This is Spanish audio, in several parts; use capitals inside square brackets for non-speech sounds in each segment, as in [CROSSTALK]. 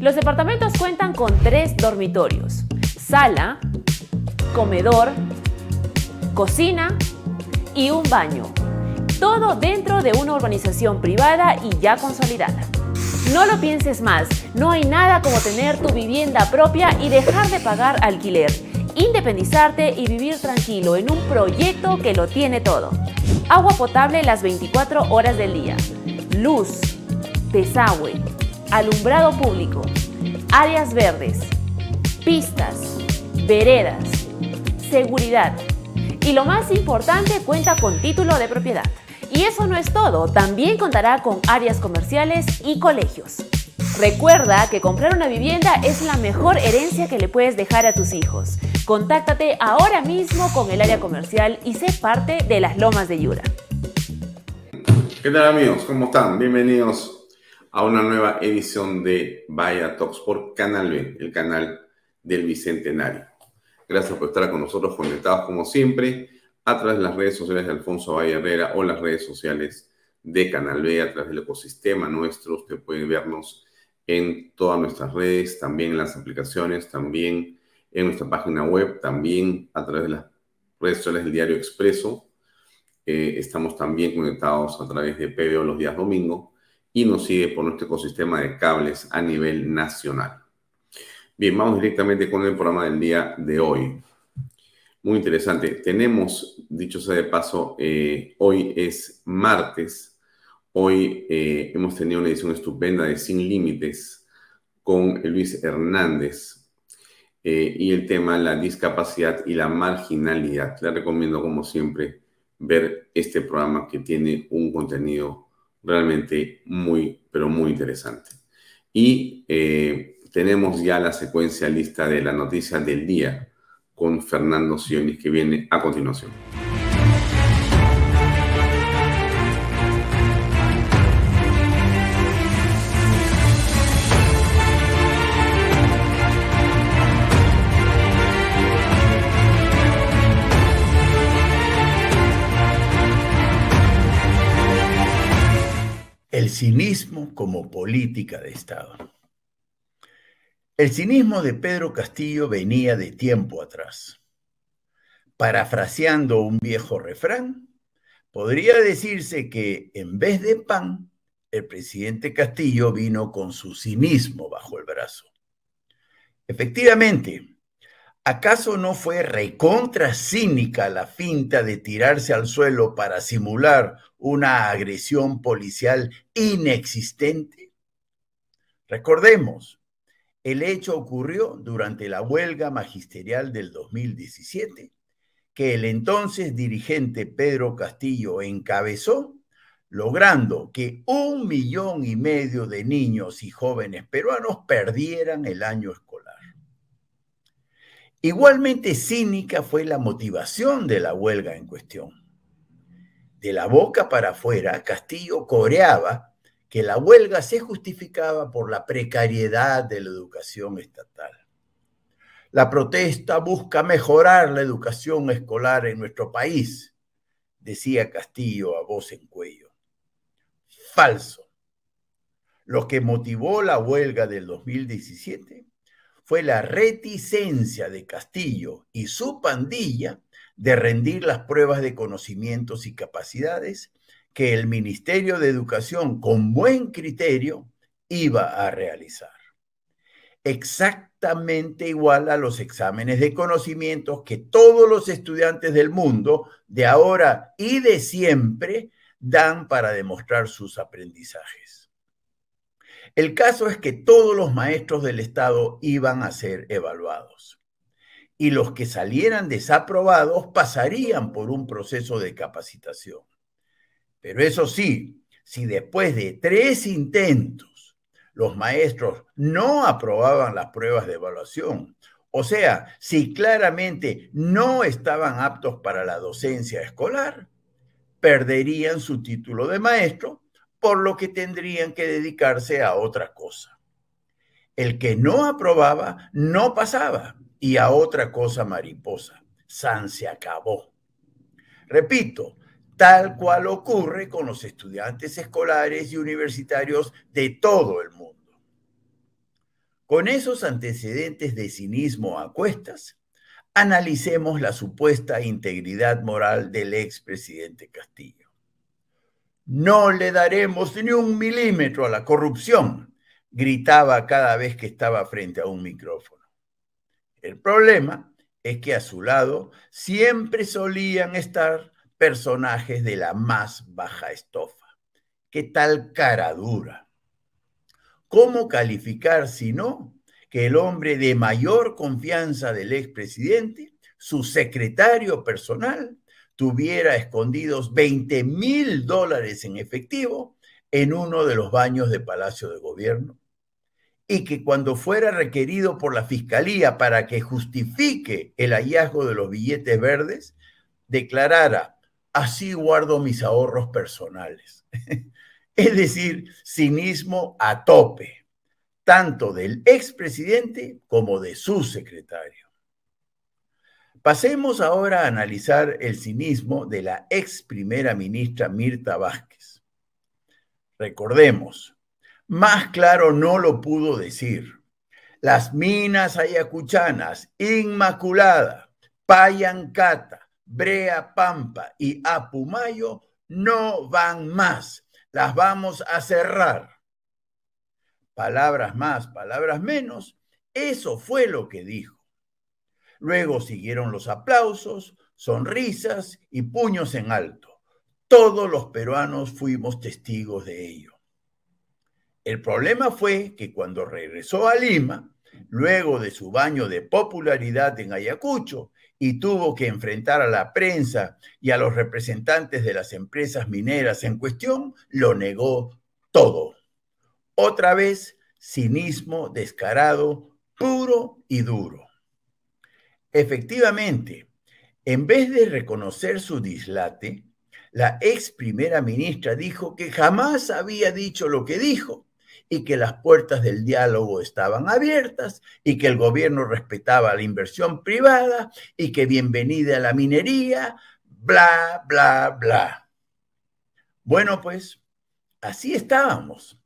Los departamentos cuentan con tres dormitorios, sala, comedor, cocina y un baño. Todo dentro de una urbanización privada y ya consolidada. No lo pienses más, no hay nada como tener tu vivienda propia y dejar de pagar alquiler, independizarte y vivir tranquilo en un proyecto que lo tiene todo. Agua potable las 24 horas del día, luz, desagüe, alumbrado público, áreas verdes, pistas, veredas, seguridad y lo más importante cuenta con título de propiedad. Y eso no es todo, también contará con áreas comerciales y colegios. Recuerda que comprar una vivienda es la mejor herencia que le puedes dejar a tus hijos. Contáctate ahora mismo con el área comercial y sé parte de las Lomas de Yura. ¿Qué tal amigos? ¿Cómo están? Bienvenidos a una nueva edición de Vaya Talks por Canal B, el canal del Bicentenario. Gracias por estar con nosotros conectados como siempre a través de las redes sociales de Alfonso Valle Herrera o las redes sociales de Canal B, a través del ecosistema nuestro. Usted puede vernos en todas nuestras redes, también en las aplicaciones, también en nuestra página web, también a través de las redes sociales del Diario Expreso. Eh, estamos también conectados a través de PBO los días domingo y nos sigue por nuestro ecosistema de cables a nivel nacional. Bien, vamos directamente con el programa del día de hoy. Muy interesante. Tenemos, dicho sea de paso, eh, hoy es martes. Hoy eh, hemos tenido una edición estupenda de Sin Límites con Luis Hernández eh, y el tema la discapacidad y la marginalidad. Le recomiendo, como siempre, ver este programa que tiene un contenido realmente muy, pero muy interesante. Y eh, tenemos ya la secuencia lista de la noticia del día con Fernando Sionis que viene a continuación. El cinismo como política de Estado. El cinismo de Pedro Castillo venía de tiempo atrás. Parafraseando un viejo refrán, podría decirse que en vez de pan, el presidente Castillo vino con su cinismo bajo el brazo. Efectivamente, ¿Acaso no fue recontra cínica la finta de tirarse al suelo para simular una agresión policial inexistente? Recordemos, el hecho ocurrió durante la huelga magisterial del 2017, que el entonces dirigente Pedro Castillo encabezó, logrando que un millón y medio de niños y jóvenes peruanos perdieran el año escolar. Igualmente cínica fue la motivación de la huelga en cuestión. De la boca para afuera, Castillo coreaba que la huelga se justificaba por la precariedad de la educación estatal. La protesta busca mejorar la educación escolar en nuestro país, decía Castillo a voz en cuello. Falso. Lo que motivó la huelga del 2017 fue la reticencia de Castillo y su pandilla de rendir las pruebas de conocimientos y capacidades que el Ministerio de Educación, con buen criterio, iba a realizar. Exactamente igual a los exámenes de conocimientos que todos los estudiantes del mundo, de ahora y de siempre, dan para demostrar sus aprendizajes. El caso es que todos los maestros del Estado iban a ser evaluados y los que salieran desaprobados pasarían por un proceso de capacitación. Pero eso sí, si después de tres intentos los maestros no aprobaban las pruebas de evaluación, o sea, si claramente no estaban aptos para la docencia escolar, perderían su título de maestro, por lo que tendrían que dedicarse a otra cosa. El que no aprobaba no pasaba y a otra cosa mariposa. San se acabó. Repito, tal cual ocurre con los estudiantes escolares y universitarios de todo el mundo. Con esos antecedentes de cinismo a cuestas, analicemos la supuesta integridad moral del expresidente Castillo. No le daremos ni un milímetro a la corrupción, gritaba cada vez que estaba frente a un micrófono. El problema es que a su lado siempre solían estar personajes de la más baja estofa. ¿Qué tal cara dura? ¿Cómo calificar si no que el hombre de mayor confianza del expresidente, su secretario personal, tuviera escondidos 20 mil dólares en efectivo en uno de los baños de Palacio de Gobierno? Y que cuando fuera requerido por la fiscalía para que justifique el hallazgo de los billetes verdes, declarara, así guardo mis ahorros personales. [LAUGHS] es decir, cinismo a tope, tanto del expresidente como de su secretario. Pasemos ahora a analizar el cinismo de la ex primera ministra Mirta Vázquez. Recordemos, más claro no lo pudo decir. Las minas ayacuchanas, Inmaculada, Payancata, Brea Pampa y Apumayo no van más. Las vamos a cerrar. Palabras más, palabras menos. Eso fue lo que dijo. Luego siguieron los aplausos, sonrisas y puños en alto. Todos los peruanos fuimos testigos de ello. El problema fue que cuando regresó a Lima, luego de su baño de popularidad en Ayacucho, y tuvo que enfrentar a la prensa y a los representantes de las empresas mineras en cuestión, lo negó todo. Otra vez, cinismo descarado, puro y duro. Efectivamente, en vez de reconocer su dislate, la ex primera ministra dijo que jamás había dicho lo que dijo y que las puertas del diálogo estaban abiertas y que el gobierno respetaba la inversión privada y que bienvenida a la minería, bla, bla, bla. Bueno, pues así estábamos.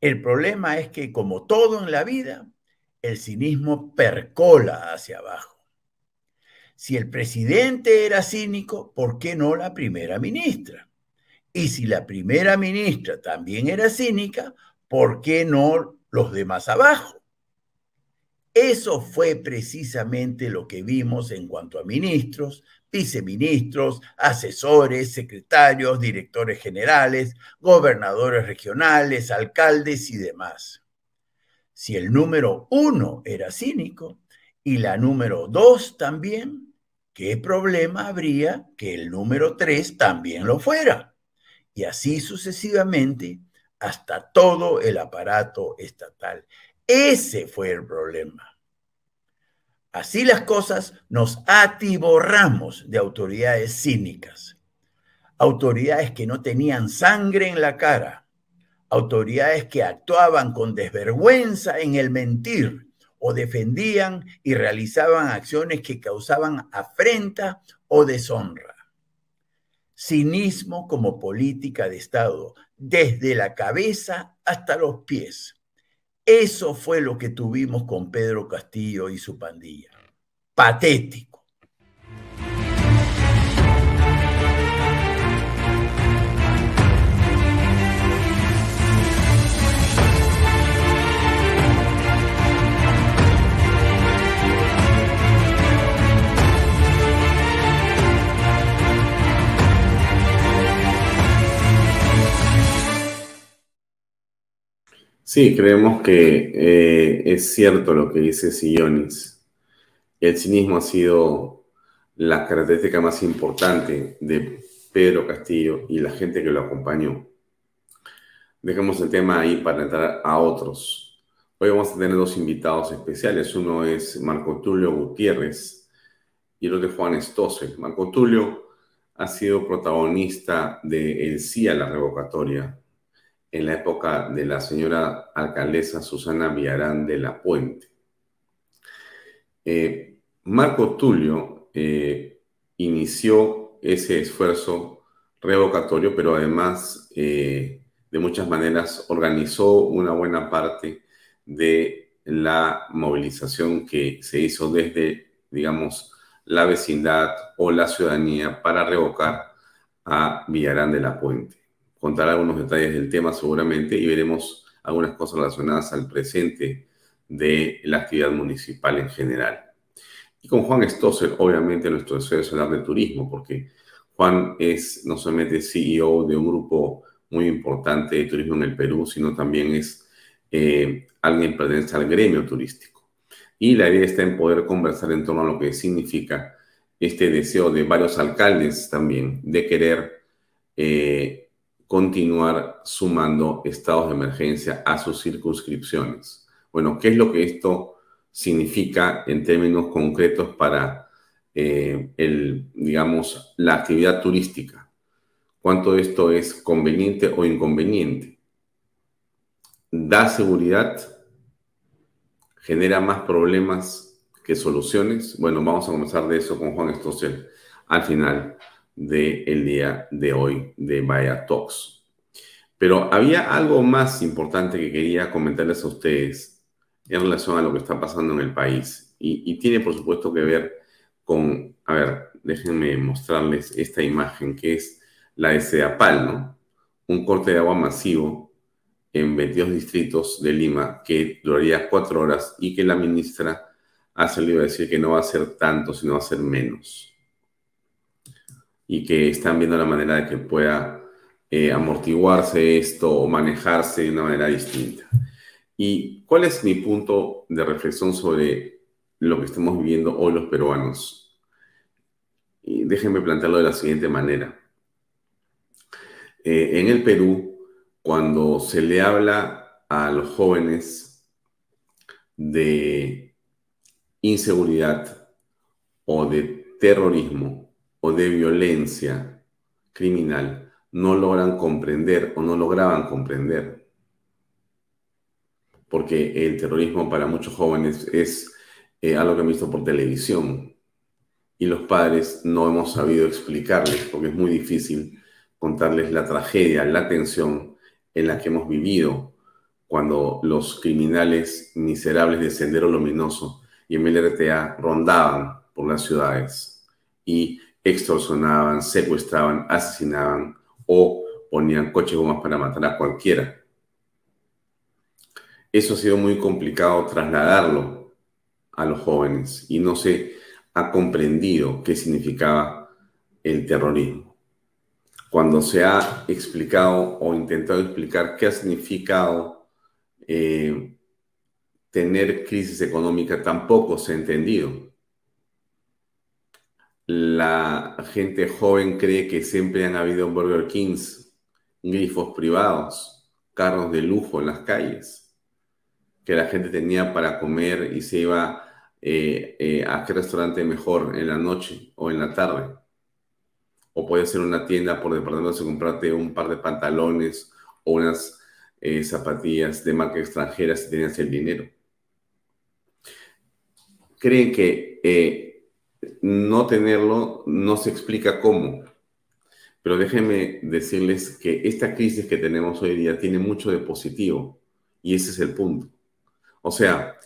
El problema es que como todo en la vida, el cinismo percola hacia abajo. Si el presidente era cínico, ¿por qué no la primera ministra? Y si la primera ministra también era cínica, ¿por qué no los demás abajo? Eso fue precisamente lo que vimos en cuanto a ministros, viceministros, asesores, secretarios, directores generales, gobernadores regionales, alcaldes y demás. Si el número uno era cínico y la número dos también, ¿qué problema habría que el número tres también lo fuera? Y así sucesivamente hasta todo el aparato estatal. Ese fue el problema. Así las cosas, nos atiborramos de autoridades cínicas, autoridades que no tenían sangre en la cara, autoridades que actuaban con desvergüenza en el mentir o defendían y realizaban acciones que causaban afrenta o deshonra. cinismo como política de Estado, desde la cabeza hasta los pies. Eso fue lo que tuvimos con Pedro Castillo y su pandilla. Patético. Sí, creemos que eh, es cierto lo que dice Sillonis. El cinismo ha sido la característica más importante de Pedro Castillo y la gente que lo acompañó. Dejemos el tema ahí para entrar a otros. Hoy vamos a tener dos invitados especiales. Uno es Marco Tulio Gutiérrez y el otro es Juan Estose. Marco Tulio ha sido protagonista de El sí a la revocatoria en la época de la señora alcaldesa Susana Villarán de la Puente. Eh, Marco Tulio eh, inició ese esfuerzo revocatorio, pero además eh, de muchas maneras organizó una buena parte de la movilización que se hizo desde, digamos, la vecindad o la ciudadanía para revocar a Villarán de la Puente contar algunos detalles del tema seguramente y veremos algunas cosas relacionadas al presente de la actividad municipal en general. Y con Juan Stosser, obviamente, nuestro deseo es hablar de turismo, porque Juan es no solamente CEO de un grupo muy importante de turismo en el Perú, sino también es eh, alguien pertenece al gremio turístico. Y la idea está en poder conversar en torno a lo que significa este deseo de varios alcaldes también de querer eh, continuar sumando estados de emergencia a sus circunscripciones. Bueno, ¿qué es lo que esto significa en términos concretos para eh, el, digamos, la actividad turística? ¿Cuánto esto es conveniente o inconveniente? ¿Da seguridad? ¿Genera más problemas que soluciones? Bueno, vamos a comenzar de eso con Juan Estocel al final del día de hoy de Vaya Talks. Pero había algo más importante que quería comentarles a ustedes en relación a lo que está pasando en el país. Y, tiene, por supuesto, que ver con, a ver, déjenme mostrarles esta imagen que es la de Sedapal, ¿no? Un corte de agua masivo en 22 distritos de Lima que duraría cuatro horas y que la ministra ha salido a decir que no va a ser tanto, sino va a ser menos y que están viendo la manera de que pueda eh, amortiguarse esto o manejarse de una manera distinta. ¿Y cuál es mi punto de reflexión sobre lo que estamos viviendo hoy los peruanos? Y déjenme plantearlo de la siguiente manera. Eh, en el Perú, cuando se le habla a los jóvenes de inseguridad o de terrorismo, o de violencia criminal no logran comprender o no lograban comprender. Porque el terrorismo para muchos jóvenes es eh, algo que han visto por televisión y los padres no hemos sabido explicarles porque es muy difícil contarles la tragedia, la tensión en la que hemos vivido cuando los criminales miserables de Sendero Luminoso y MLRTA rondaban por las ciudades y extorsionaban, secuestraban, asesinaban o ponían coches gomas para matar a cualquiera. Eso ha sido muy complicado trasladarlo a los jóvenes y no se ha comprendido qué significaba el terrorismo. Cuando se ha explicado o intentado explicar qué ha significado eh, tener crisis económica, tampoco se ha entendido la gente joven cree que siempre han habido Burger Kings, grifos privados, carros de lujo en las calles, que la gente tenía para comer y se iba eh, eh, a qué restaurante mejor en la noche o en la tarde. O puede ser una tienda por departamento y comprarte un par de pantalones o unas eh, zapatillas de marca extranjera si tenías el dinero. Creen que no tenerlo no se explica cómo. Pero déjenme decirles que esta crisis que tenemos hoy día tiene mucho de positivo y ese es el punto. O sea,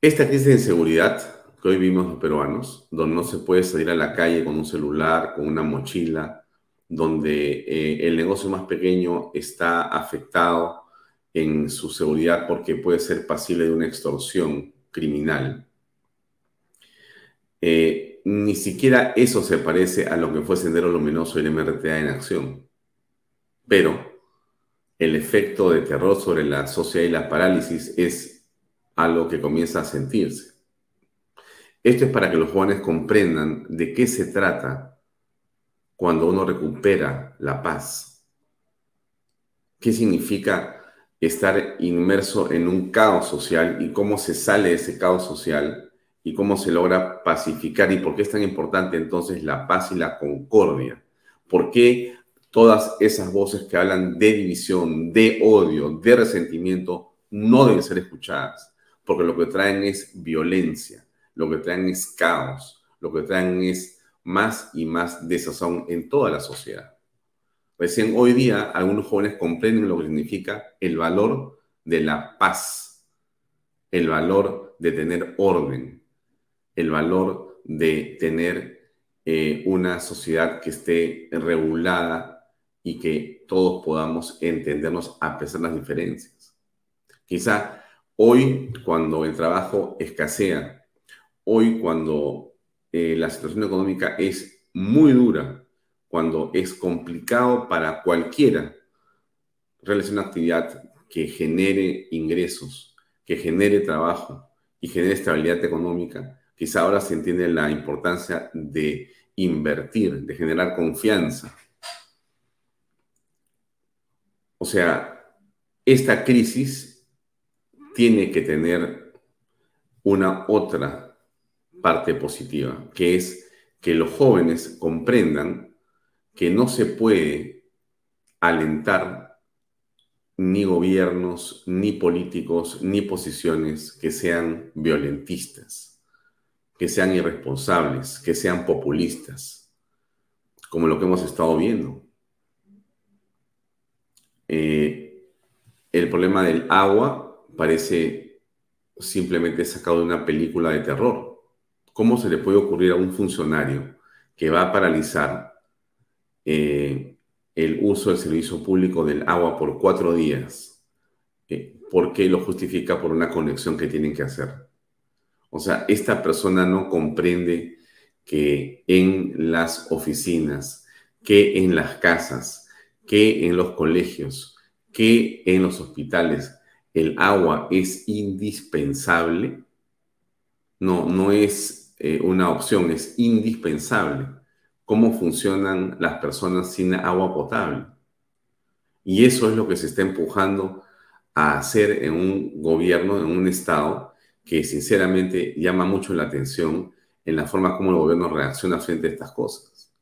esta crisis de inseguridad que hoy vimos los peruanos, donde no se puede salir a la calle con un celular, con una mochila, donde eh, el negocio más pequeño está afectado en su seguridad porque puede ser pasible de una extorsión criminal. Eh, ni siquiera eso se parece a lo que fue Sendero Luminoso y el MRTA en acción. Pero el efecto de terror sobre la sociedad y la parálisis es algo que comienza a sentirse. Esto es para que los jóvenes comprendan de qué se trata cuando uno recupera la paz. ¿Qué significa estar inmerso en un caos social y cómo se sale de ese caos social y cómo se logra pacificar y por qué es tan importante entonces la paz y la concordia? ¿Por qué todas esas voces que hablan de división, de odio, de resentimiento, no deben ser escuchadas? Porque lo que traen es violencia lo que traen es caos, lo que traen es más y más desazón en toda la sociedad. Recién hoy día algunos jóvenes comprenden lo que significa el valor de la paz, el valor de tener orden, el valor de tener eh, una sociedad que esté regulada y que todos podamos entendernos a pesar de las diferencias. Quizá hoy, cuando el trabajo escasea, hoy cuando eh, la situación económica es muy dura, cuando es complicado para cualquiera realizar una actividad que genere ingresos, que genere trabajo y genere estabilidad económica, quizá ahora se entiende la importancia de invertir, de generar confianza. O sea, esta crisis tiene que tener una otra parte positiva, que es que los jóvenes comprendan que no se puede alentar ni gobiernos, ni políticos, ni posiciones que sean violentistas, que sean irresponsables, que sean populistas, como lo que hemos estado viendo. Eh, el problema del agua parece simplemente sacado de una película de terror ¿Cómo se le puede ocurrir a un funcionario que va a paralizar eh, el uso del servicio público del agua por cuatro días? Eh, ¿Por qué lo justifica por una conexión que tienen que hacer? O sea, esta persona no comprende que en las oficinas, que en las casas, que en los colegios, que en los hospitales, el agua es indispensable. No, no es eh, una opción, es indispensable. Cómo funcionan las personas sin agua potable. Y eso es lo que se está empujando a hacer en un gobierno, en un Estado, que sinceramente llama mucho la atención en la forma como el gobierno reacciona frente a estas cosas.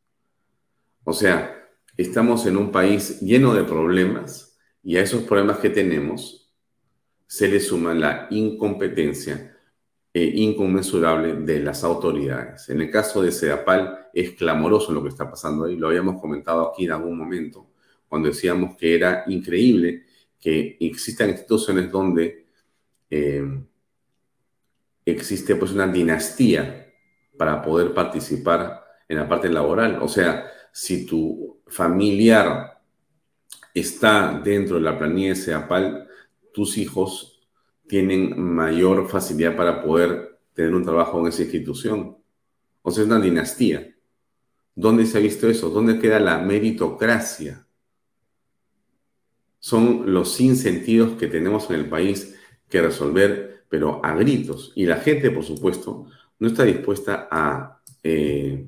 O sea, estamos en un país lleno de problemas y a esos problemas que tenemos se le suma la incompetencia eh, inconmensurable de las autoridades. En el caso de Sedapal es clamoroso lo que está pasando ahí, lo habíamos comentado aquí en algún momento, cuando decíamos que era increíble que existan instituciones donde eh, existe pues una dinastía para poder participar en la parte laboral. O sea, si tu familiar está dentro de la planilla de Sedapal, tus hijos tienen mayor facilidad para poder tener un trabajo en esa institución. O sea, es una dinastía. ¿Dónde se ha visto eso? ¿Dónde queda la meritocracia? Son los sinsentidos que tenemos en el país que resolver, pero a gritos. Y la gente, por supuesto, no está dispuesta a, eh,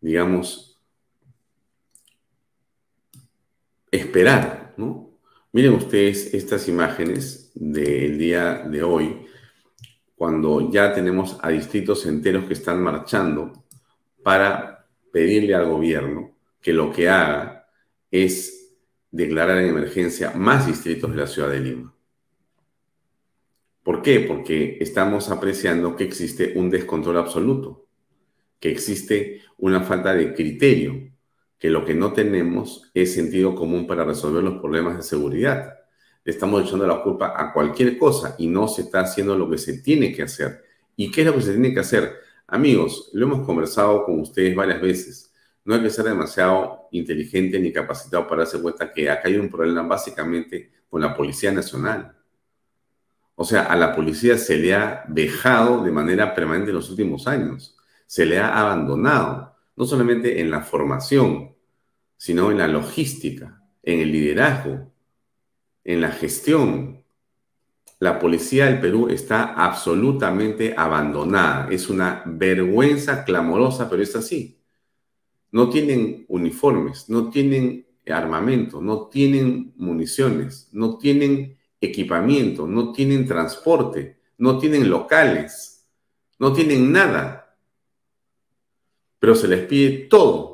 digamos, esperar, ¿no? Miren ustedes estas imágenes del día de hoy, cuando ya tenemos a distritos enteros que están marchando para pedirle al gobierno que lo que haga es declarar en emergencia más distritos de la ciudad de Lima. ¿Por qué? Porque estamos apreciando que existe un descontrol absoluto, que existe una falta de criterio, que lo que no tenemos es sentido común para resolver los problemas de seguridad. Estamos echando la culpa a cualquier cosa y no se está haciendo lo que se tiene que hacer. ¿Y qué es lo que se tiene que hacer? Amigos, lo hemos conversado con ustedes varias veces. No hay que ser demasiado inteligente ni capacitado para darse cuenta que acá hay un problema básicamente con la Policía Nacional. O sea, a la policía se le ha dejado de manera permanente en los últimos años. Se le ha abandonado, no solamente en la formación, sino en la logística, en el liderazgo, en la gestión. La policía del Perú está absolutamente abandonada. Es una vergüenza clamorosa, pero es así. No tienen uniformes, no tienen armamento, no tienen municiones, no tienen equipamiento, no tienen transporte, no tienen locales, no tienen nada. Pero se les pide todo.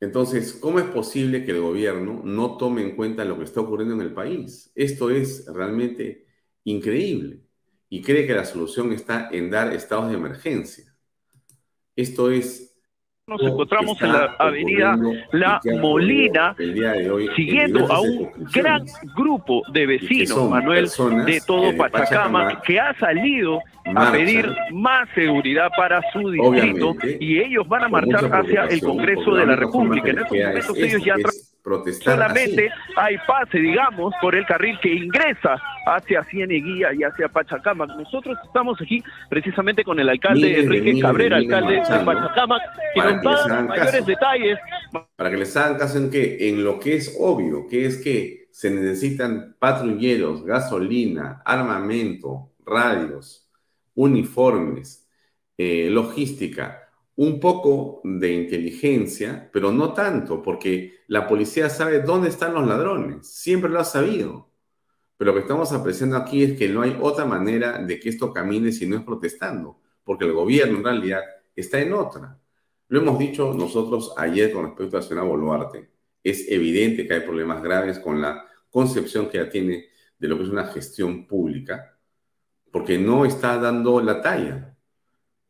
Entonces, ¿cómo es posible que el gobierno no tome en cuenta lo que está ocurriendo en el país? Esto es realmente increíble y cree que la solución está en dar estados de emergencia. Esto es nos encontramos en la avenida La Molina, siguiendo a un gran grupo de vecinos, Manuel, de todo Pachacama, que ha salido a pedir más seguridad para su distrito y ellos van a marchar hacia el Congreso de la República. En estos momentos ellos ya Solamente hay pase, digamos, por el carril que ingresa hacia Cieneguía y hacia Pachacama. Nosotros estamos aquí precisamente con el alcalde Enrique Cabrera, alcalde de Pachacama, que nos da mayores detalles. Para que les hagan caso en que, en lo que es obvio, que es que se necesitan patrulleros, gasolina, armamento, radios, uniformes, eh, logística un poco de inteligencia, pero no tanto, porque la policía sabe dónde están los ladrones, siempre lo ha sabido. Pero lo que estamos apreciando aquí es que no hay otra manera de que esto camine si no es protestando, porque el gobierno en realidad está en otra. Lo hemos dicho nosotros ayer con respecto a la señora Boluarte. Es evidente que hay problemas graves con la concepción que ya tiene de lo que es una gestión pública, porque no está dando la talla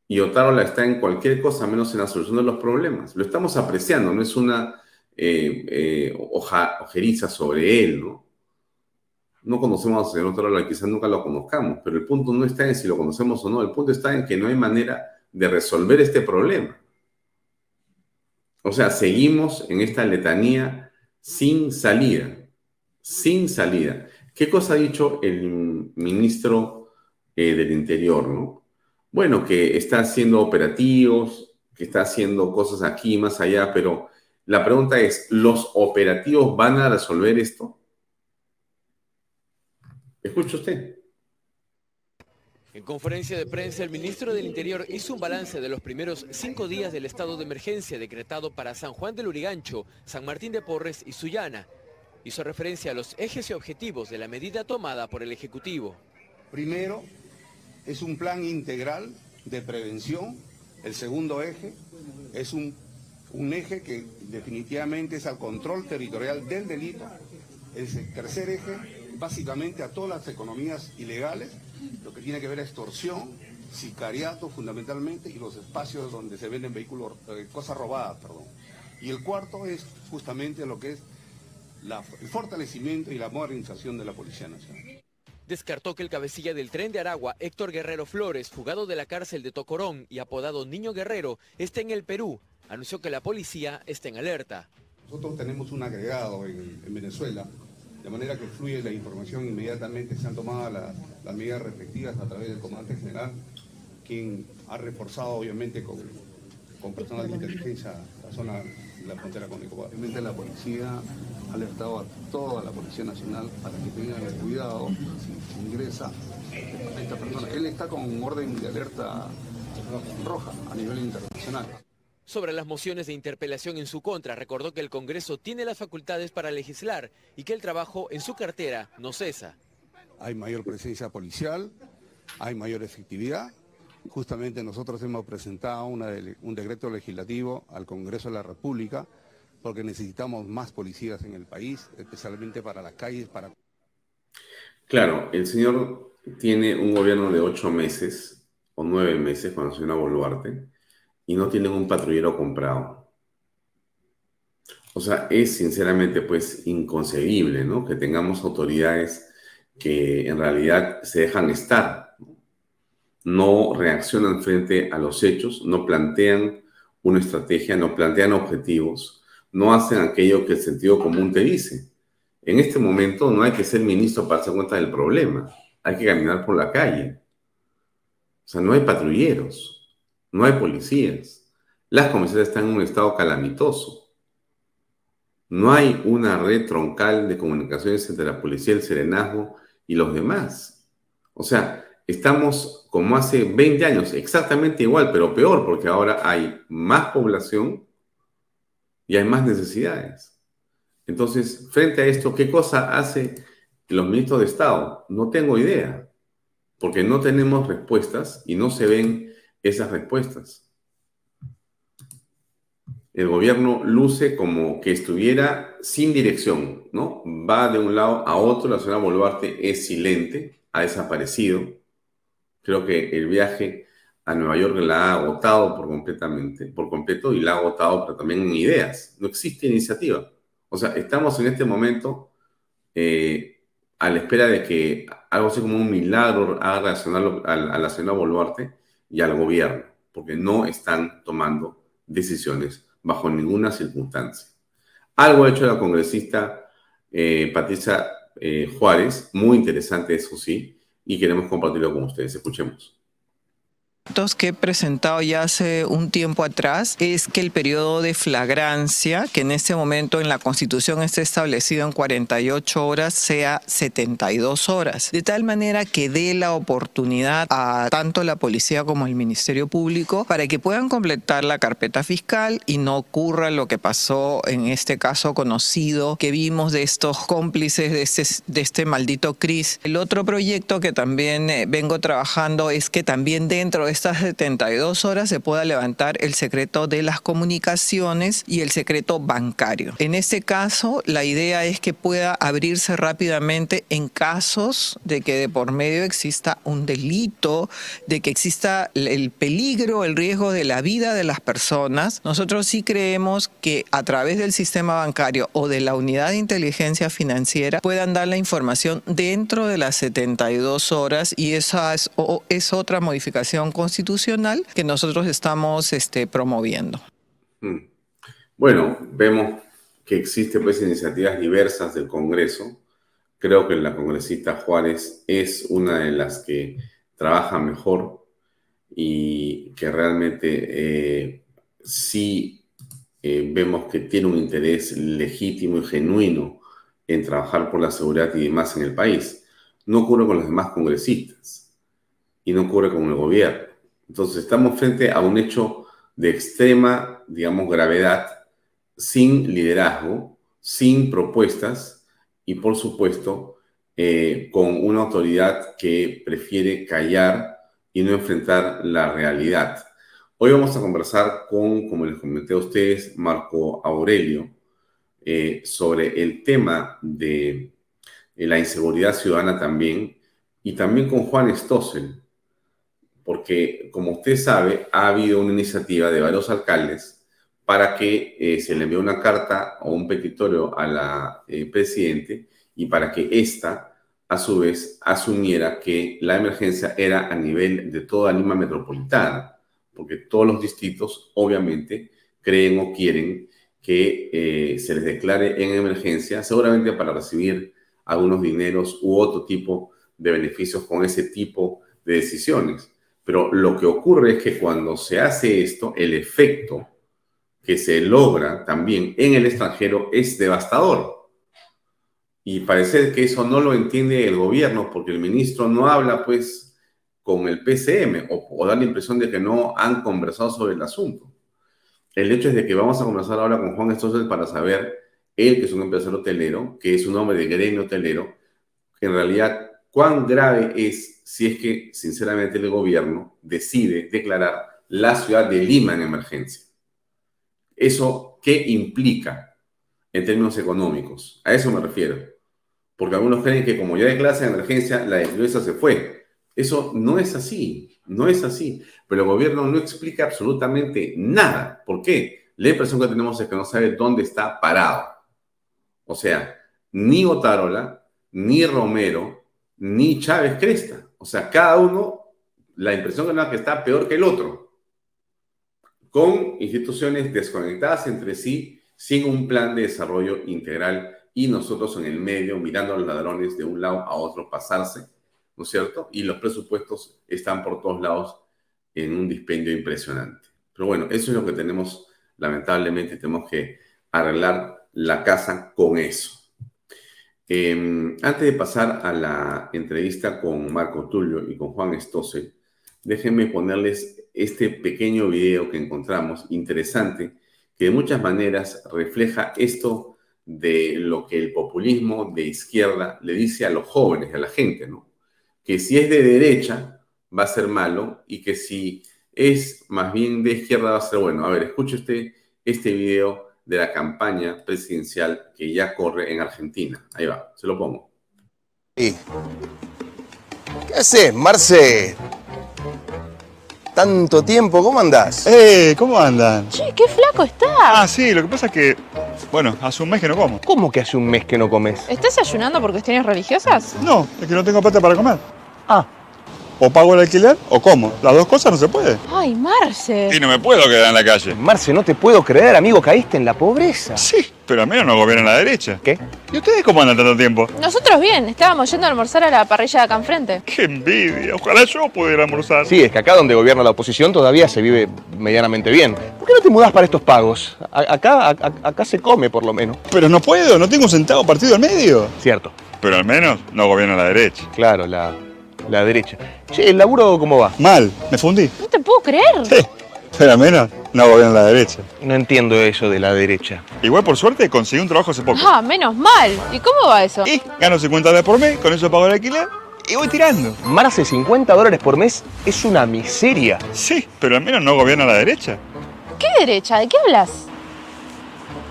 y Otárola está en cualquier cosa menos en la solución de los problemas. Lo estamos apreciando, no es una eh, eh, ojeriza sobre él, ¿no? No conocemos al señor Otárola, quizás nunca lo conozcamos, pero el punto no está en si lo conocemos o no, el punto está en que no hay manera de resolver este problema. O sea, seguimos en esta letanía sin salida, sin salida. ¿Qué cosa ha dicho el ministro eh, del Interior, no? Bueno, que está haciendo operativos, que está haciendo cosas aquí más allá, pero la pregunta es, ¿los operativos van a resolver esto? Escucha usted. En conferencia de prensa, el ministro del Interior hizo un balance de los primeros cinco días del estado de emergencia decretado para San Juan del Urigancho, San Martín de Porres y Sullana. Hizo referencia a los ejes y objetivos de la medida tomada por el Ejecutivo. Primero, es un plan integral de prevención. El segundo eje es un, eje que definitivamente es al control territorial del delito. El tercer eje, básicamente a todas las economías ilegales, lo que tiene que ver extorsión, sicariato fundamentalmente y los espacios donde se venden vehículos, eh, cosas robadas, perdón. Y el cuarto es justamente lo que es el fortalecimiento y la modernización de la Policía Nacional descartó que el cabecilla del tren de Aragua, Héctor Guerrero Flores, fugado de la cárcel de Tocorón y apodado Niño Guerrero, esté en el Perú. Anunció que la policía está en alerta. Nosotros tenemos un agregado en, Venezuela, de manera que fluye la información inmediatamente, se han tomado las, medidas respectivas a través del comandante general, quien ha reforzado obviamente con, con personal de inteligencia la zona la frontera con. Obviamente la policía ha alertado a toda la Policía Nacional para que tengan cuidado si ingresa esta persona. Él está con un orden de alerta roja a nivel internacional. Sobre las mociones de interpelación en su contra, recordó que el Congreso tiene las facultades para legislar y que el trabajo en su cartera no cesa. Hay mayor presencia policial, hay mayor efectividad, Justamente nosotros hemos presentado un decreto legislativo al Congreso de la República porque necesitamos más policías en el país, especialmente para las calles, para... Claro, el señor tiene un gobierno de ocho meses o nueve meses cuando se señora Boluarte y no tiene un patrullero comprado. O sea, es sinceramente pues inconcebible, ¿no? Que tengamos autoridades que en realidad se dejan estar, no reaccionan frente a los hechos, no plantean una estrategia, no plantean objetivos, no hacen aquello que el sentido común te dice. En este momento no hay que ser ministro para darse cuenta del problema, hay que caminar por la calle. O sea, no hay patrulleros, no hay policías. Las comisarías están en un estado calamitoso. No hay una red troncal de comunicaciones entre la policía, el serenazgo y los demás. O sea, estamos como hace 20 años, exactamente igual, pero peor, porque ahora hay más población y hay más necesidades. Entonces, frente a esto, ¿qué cosa hace los ministros de Estado? No tengo idea, porque no tenemos respuestas y no se ven esas respuestas. El gobierno luce como que estuviera sin dirección, ¿no? Va de un lado a otro, la señora Boluarte es silente, ha desaparecido. Creo que el viaje a Nueva York la ha agotado por completamente, por completo y la ha agotado, pero también en ideas. No existe iniciativa. O sea, estamos en este momento eh, a la espera de que algo así como un milagro haga reaccionar a, a la señora Boluarte y al gobierno, porque no están tomando decisiones bajo ninguna circunstancia. Algo ha hecho la congresista eh, Patricia eh, Juárez, muy interesante eso sí, y queremos compartirlo con ustedes. Escuchemos que he presentado ya hace un tiempo atrás es que el periodo de flagrancia, que en este momento en la Constitución está establecido en 48 horas, sea 72 horas, de tal manera que dé la oportunidad a tanto la policía como el Ministerio Público para que puedan completar la carpeta fiscal y no ocurra lo que pasó en este caso conocido que vimos de estos cómplices de este, este maldito CRIS. El otro proyecto que también eh, vengo trabajando es que también dentro de estas 72 horas se pueda levantar el secreto de las comunicaciones y el secreto bancario. En este caso, la idea es que pueda abrirse rápidamente en casos de que de por medio exista un delito, de que exista el peligro, el riesgo de la vida de las personas. Nosotros sí creemos que a través del sistema bancario o de la unidad de inteligencia financiera puedan dar la información dentro de las 72 horas y esa es, es otra modificación constitucional que nosotros estamos este, promoviendo. Hmm. Bueno, vemos que existen pues iniciativas diversas del Congreso. Creo que la congresista Juárez es una de las que trabaja mejor y que realmente eh, sí eh, vemos que tiene un interés legítimo y genuino en trabajar por la seguridad y demás en el país. No ocurre con los demás congresistas y no ocurre con el gobierno. Entonces, estamos frente a un hecho de extrema, digamos, gravedad, sin liderazgo, sin propuestas y, por supuesto, eh, con una autoridad que prefiere callar y no enfrentar la realidad. Hoy vamos a conversar con, como les comenté a ustedes, Marco Aurelio, eh, sobre el tema de la inseguridad ciudadana también, y también con Juan Stossel, porque, como usted sabe, ha habido una iniciativa de varios alcaldes para que eh, se le envíe una carta o un petitorio a la eh, presidente y para que ésta, a su vez, asumiera que la emergencia era a nivel de toda Lima metropolitana, porque todos los distritos, obviamente, creen o quieren que eh, se les declare en emergencia, seguramente para recibir algunos dineros u otro tipo de beneficios con ese tipo de decisiones. Pero lo que ocurre es que cuando se hace esto, el efecto que se logra también en el extranjero es devastador. Y parece que eso no lo entiende el gobierno porque el ministro no habla pues con el PCM o, da la impresión de que no han conversado sobre el asunto. El hecho es de que vamos a conversar ahora con Juan Estosel para saber, él que es un empresario hotelero, que es un hombre de gremio hotelero, que en realidad cuán grave es si es que, sinceramente, el gobierno decide declarar la ciudad de Lima en emergencia. ¿Eso qué implica en términos económicos? A eso me refiero. Porque algunos creen que como ya declara en emergencia, la influencia se fue. Eso no es así, no es así. Pero el gobierno no explica absolutamente nada. ¿Por qué? la impresión que tenemos es que no sabe dónde está parado. O sea, ni Otarola, ni Romero, ni Chávez Cresta. O sea, cada uno, la impresión que da que está peor que el otro, con instituciones desconectadas entre sí, sin un plan de desarrollo integral y nosotros en el medio mirando a los ladrones de un lado a otro pasarse, ¿no es cierto? Y los presupuestos están por todos lados en un dispendio impresionante. Pero bueno, eso es lo que tenemos, lamentablemente, tenemos que arreglar la casa con eso. Em, antes de pasar a la entrevista con Marco Tulio y con Juan Stossel, déjenme ponerles este pequeño video que encontramos, interesante, que de muchas maneras refleja esto de lo que el populismo de izquierda le dice a los jóvenes, a la gente, ¿no? Que si es de derecha va a ser malo y que si es más bien de izquierda va a ser bueno. A ver, escuche usted este video de la campaña presidencial que ya corre en Argentina. Ahí va, se lo pongo. ¿Qué haces, Marce? Tanto tiempo, ¿cómo andás? ¡Eh! ¿Cómo andan? Che, qué flaco estás. Ah, sí, lo que pasa es que, bueno, hace un mes que no como. ¿Cómo que hace un mes que no comes? ¿Estás ayunando por cuestiones religiosas? No, es que no tengo plata para comer. Ah, O pago el alquiler o como. Las dos cosas no se puede. Ay, Marce. Y no me puedo quedar en la calle. Marce, no te puedo creer, amigo, caíste en la pobreza. Sí, pero al menos no gobierna la derecha. ¿Qué? ¿Y ustedes cómo andan tanto tiempo? Nosotros bien, estábamos yendo a almorzar a la parrilla de acá enfrente. ¡Qué envidia! Ojalá yo pudiera almorzar. Sí, es que acá donde gobierna la oposición todavía se vive medianamente bien. ¿Por qué no te mudás para estos pagos? A- acá, a- acá se come, por lo menos. Pero no puedo, no tengo un centavo partido al medio. Cierto, Pero al menos no gobierna la derecha. claro, la, la derecha. Che, ¿el laburo cómo va? Mal, me fundí. No te puedo creer. Sí, pero al menos no gobierna la derecha. No entiendo eso de la derecha. Igual por suerte conseguí un trabajo hace poco. Ah, menos mal. ¿Y cómo va eso? Y gano 50 dólares por mes, con eso pago el alquiler y voy tirando. Marce, 50 dólares por mes es una miseria. Sí, pero al menos no gobierna la derecha. ¿Qué derecha? ¿De qué hablas?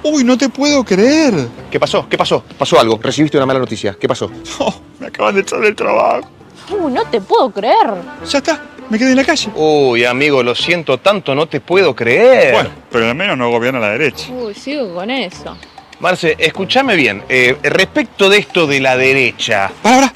Uy, no te puedo creer. ¿Qué pasó? ¿Qué pasó? Pasó algo. Recibiste una mala noticia. ¿Qué pasó? [LAUGHS] Oh, me acaban de echar del trabajo. Uh, no te puedo creer. Ya está, me quedé en la calle. Uy, amigo, lo siento tanto, no te puedo creer. Bueno, pero al menos no gobierna la derecha. Uy, sigo con eso. Marce, escúchame bien. eh, respecto de esto de la derecha. Para, para,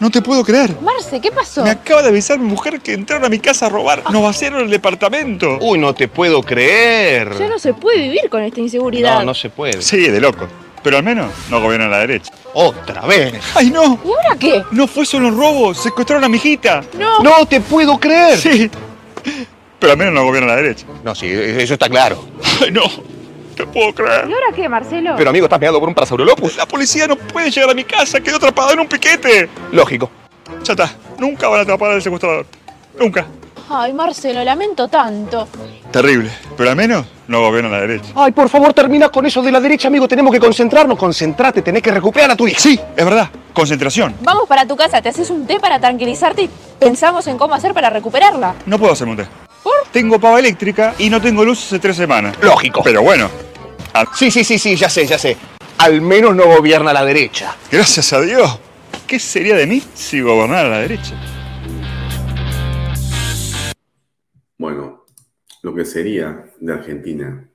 no te puedo creer. Marce, ¿qué pasó? Me acaba de avisar mi mujer que entraron a mi casa a robar. Nos vaciaron el departamento. Uy, no te puedo creer. Ya no se puede vivir con esta inseguridad. No, no se puede. Sí, de loco. Pero al menos no gobierna la derecha. Otra vez. ¡Ay, no! ¿Y ahora qué? No fue solo un robo, secuestraron a mi hijita. No. No te puedo creer. Sí. Pero al menos no gobierna la derecha. No, sí, eso está claro. Ay, no. Te puedo creer. ¿Y ahora qué, Marcelo? Pero amigo, estás pegado por un parasaurolopus. La policía no puede llegar a mi casa, quedó atrapada en un piquete. Lógico. Ya está, nunca van a atrapar al secuestrador. Nunca. Ay, Marcelo, lamento tanto. Terrible. Pero al menos no gobierna la derecha. Ay, por favor, termina con eso de la derecha, amigo. Tenemos que concentrarnos. Concentrate, tenés que recuperar a tu hija. Sí, es verdad. Concentración. Vamos para tu casa, te haces un té para tranquilizarte y pensamos en cómo hacer para recuperarla. No puedo hacerme un té. Tengo pava eléctrica y no tengo luz hace tres semanas. Lógico. Pero bueno, Sí, sí, sí, sí, ya sé, ya sé. Al menos no gobierna la derecha. gracias a Dios. ¿Qué sería de mí si gobernara la derecha? Bueno, lo que sería de Argentina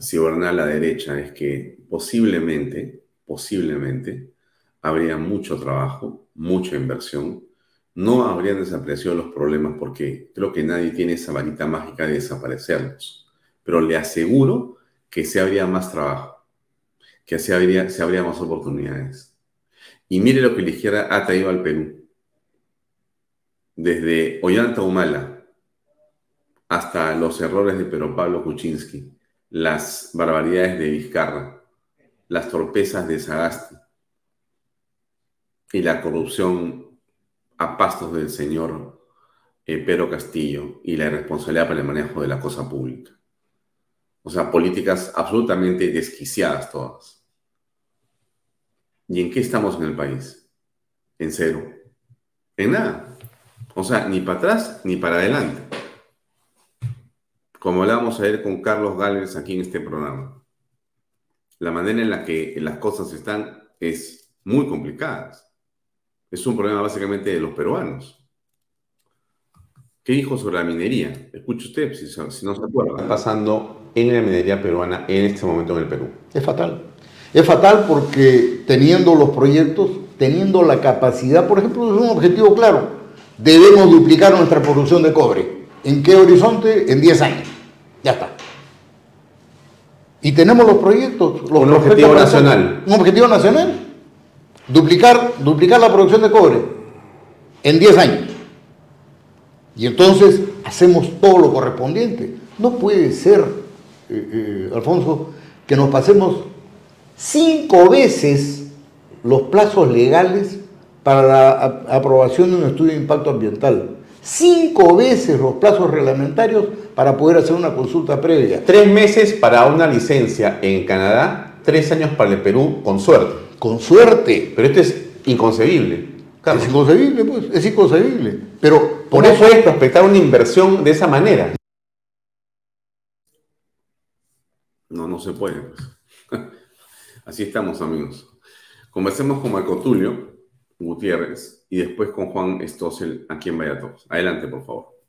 si gobernara la derecha es que posiblemente, posiblemente, habría mucho trabajo, mucha inversión, no habrían desaparecido los problemas porque creo que nadie tiene esa varita mágica de desaparecerlos. Pero le aseguro que se habría más trabajo, que se habría, se habría más oportunidades. Y mire lo que la izquierda ha traído al Perú. Desde Ollanta Humala hasta los errores de Pedro Pablo Kuczynski, las barbaridades de Vizcarra, las torpezas de Sagasti y la corrupción a pastos del señor eh, Pedro Castillo y la irresponsabilidad para el manejo de la cosa pública. O sea, políticas absolutamente desquiciadas todas. ¿Y en qué estamos en el país? En cero. En nada. O sea, ni para atrás ni para adelante. Como hablábamos ayer con Carlos Gálvez aquí en este programa. La manera en la que las cosas están es muy complicada. Es un problema básicamente de los peruanos. ¿Qué dijo sobre la minería? Escuche usted, si, si no se acuerda. Está pasando en la minería peruana en este momento en el Perú. Es fatal. Es fatal porque teniendo los proyectos, teniendo la capacidad, por ejemplo, es un objetivo claro. Debemos duplicar nuestra producción de cobre. ¿En qué horizonte? En 10 años. Ya está. Y tenemos los proyectos. Los un objetivo nacional. Un objetivo nacional. Duplicar, duplicar la producción de cobre en 10 años. Y entonces hacemos todo lo correspondiente. No puede ser, eh, eh, Alfonso, que nos pasemos cinco veces los plazos legales para la aprobación de un estudio de impacto ambiental. Cinco veces los plazos reglamentarios para poder hacer una consulta previa. Tres meses para una licencia en Canadá, tres años para el Perú, con suerte. Con suerte. Pero esto es inconcebible. Es inconcebible, pues, es inconcebible. Pero por, eso es prospectar una inversión de esa manera. No, no se puede. [LAUGHS] Así estamos, amigos. Conversemos con Marco Tulio Gutiérrez y después con Juan Stossel aquí en Todos. Adelante, por favor.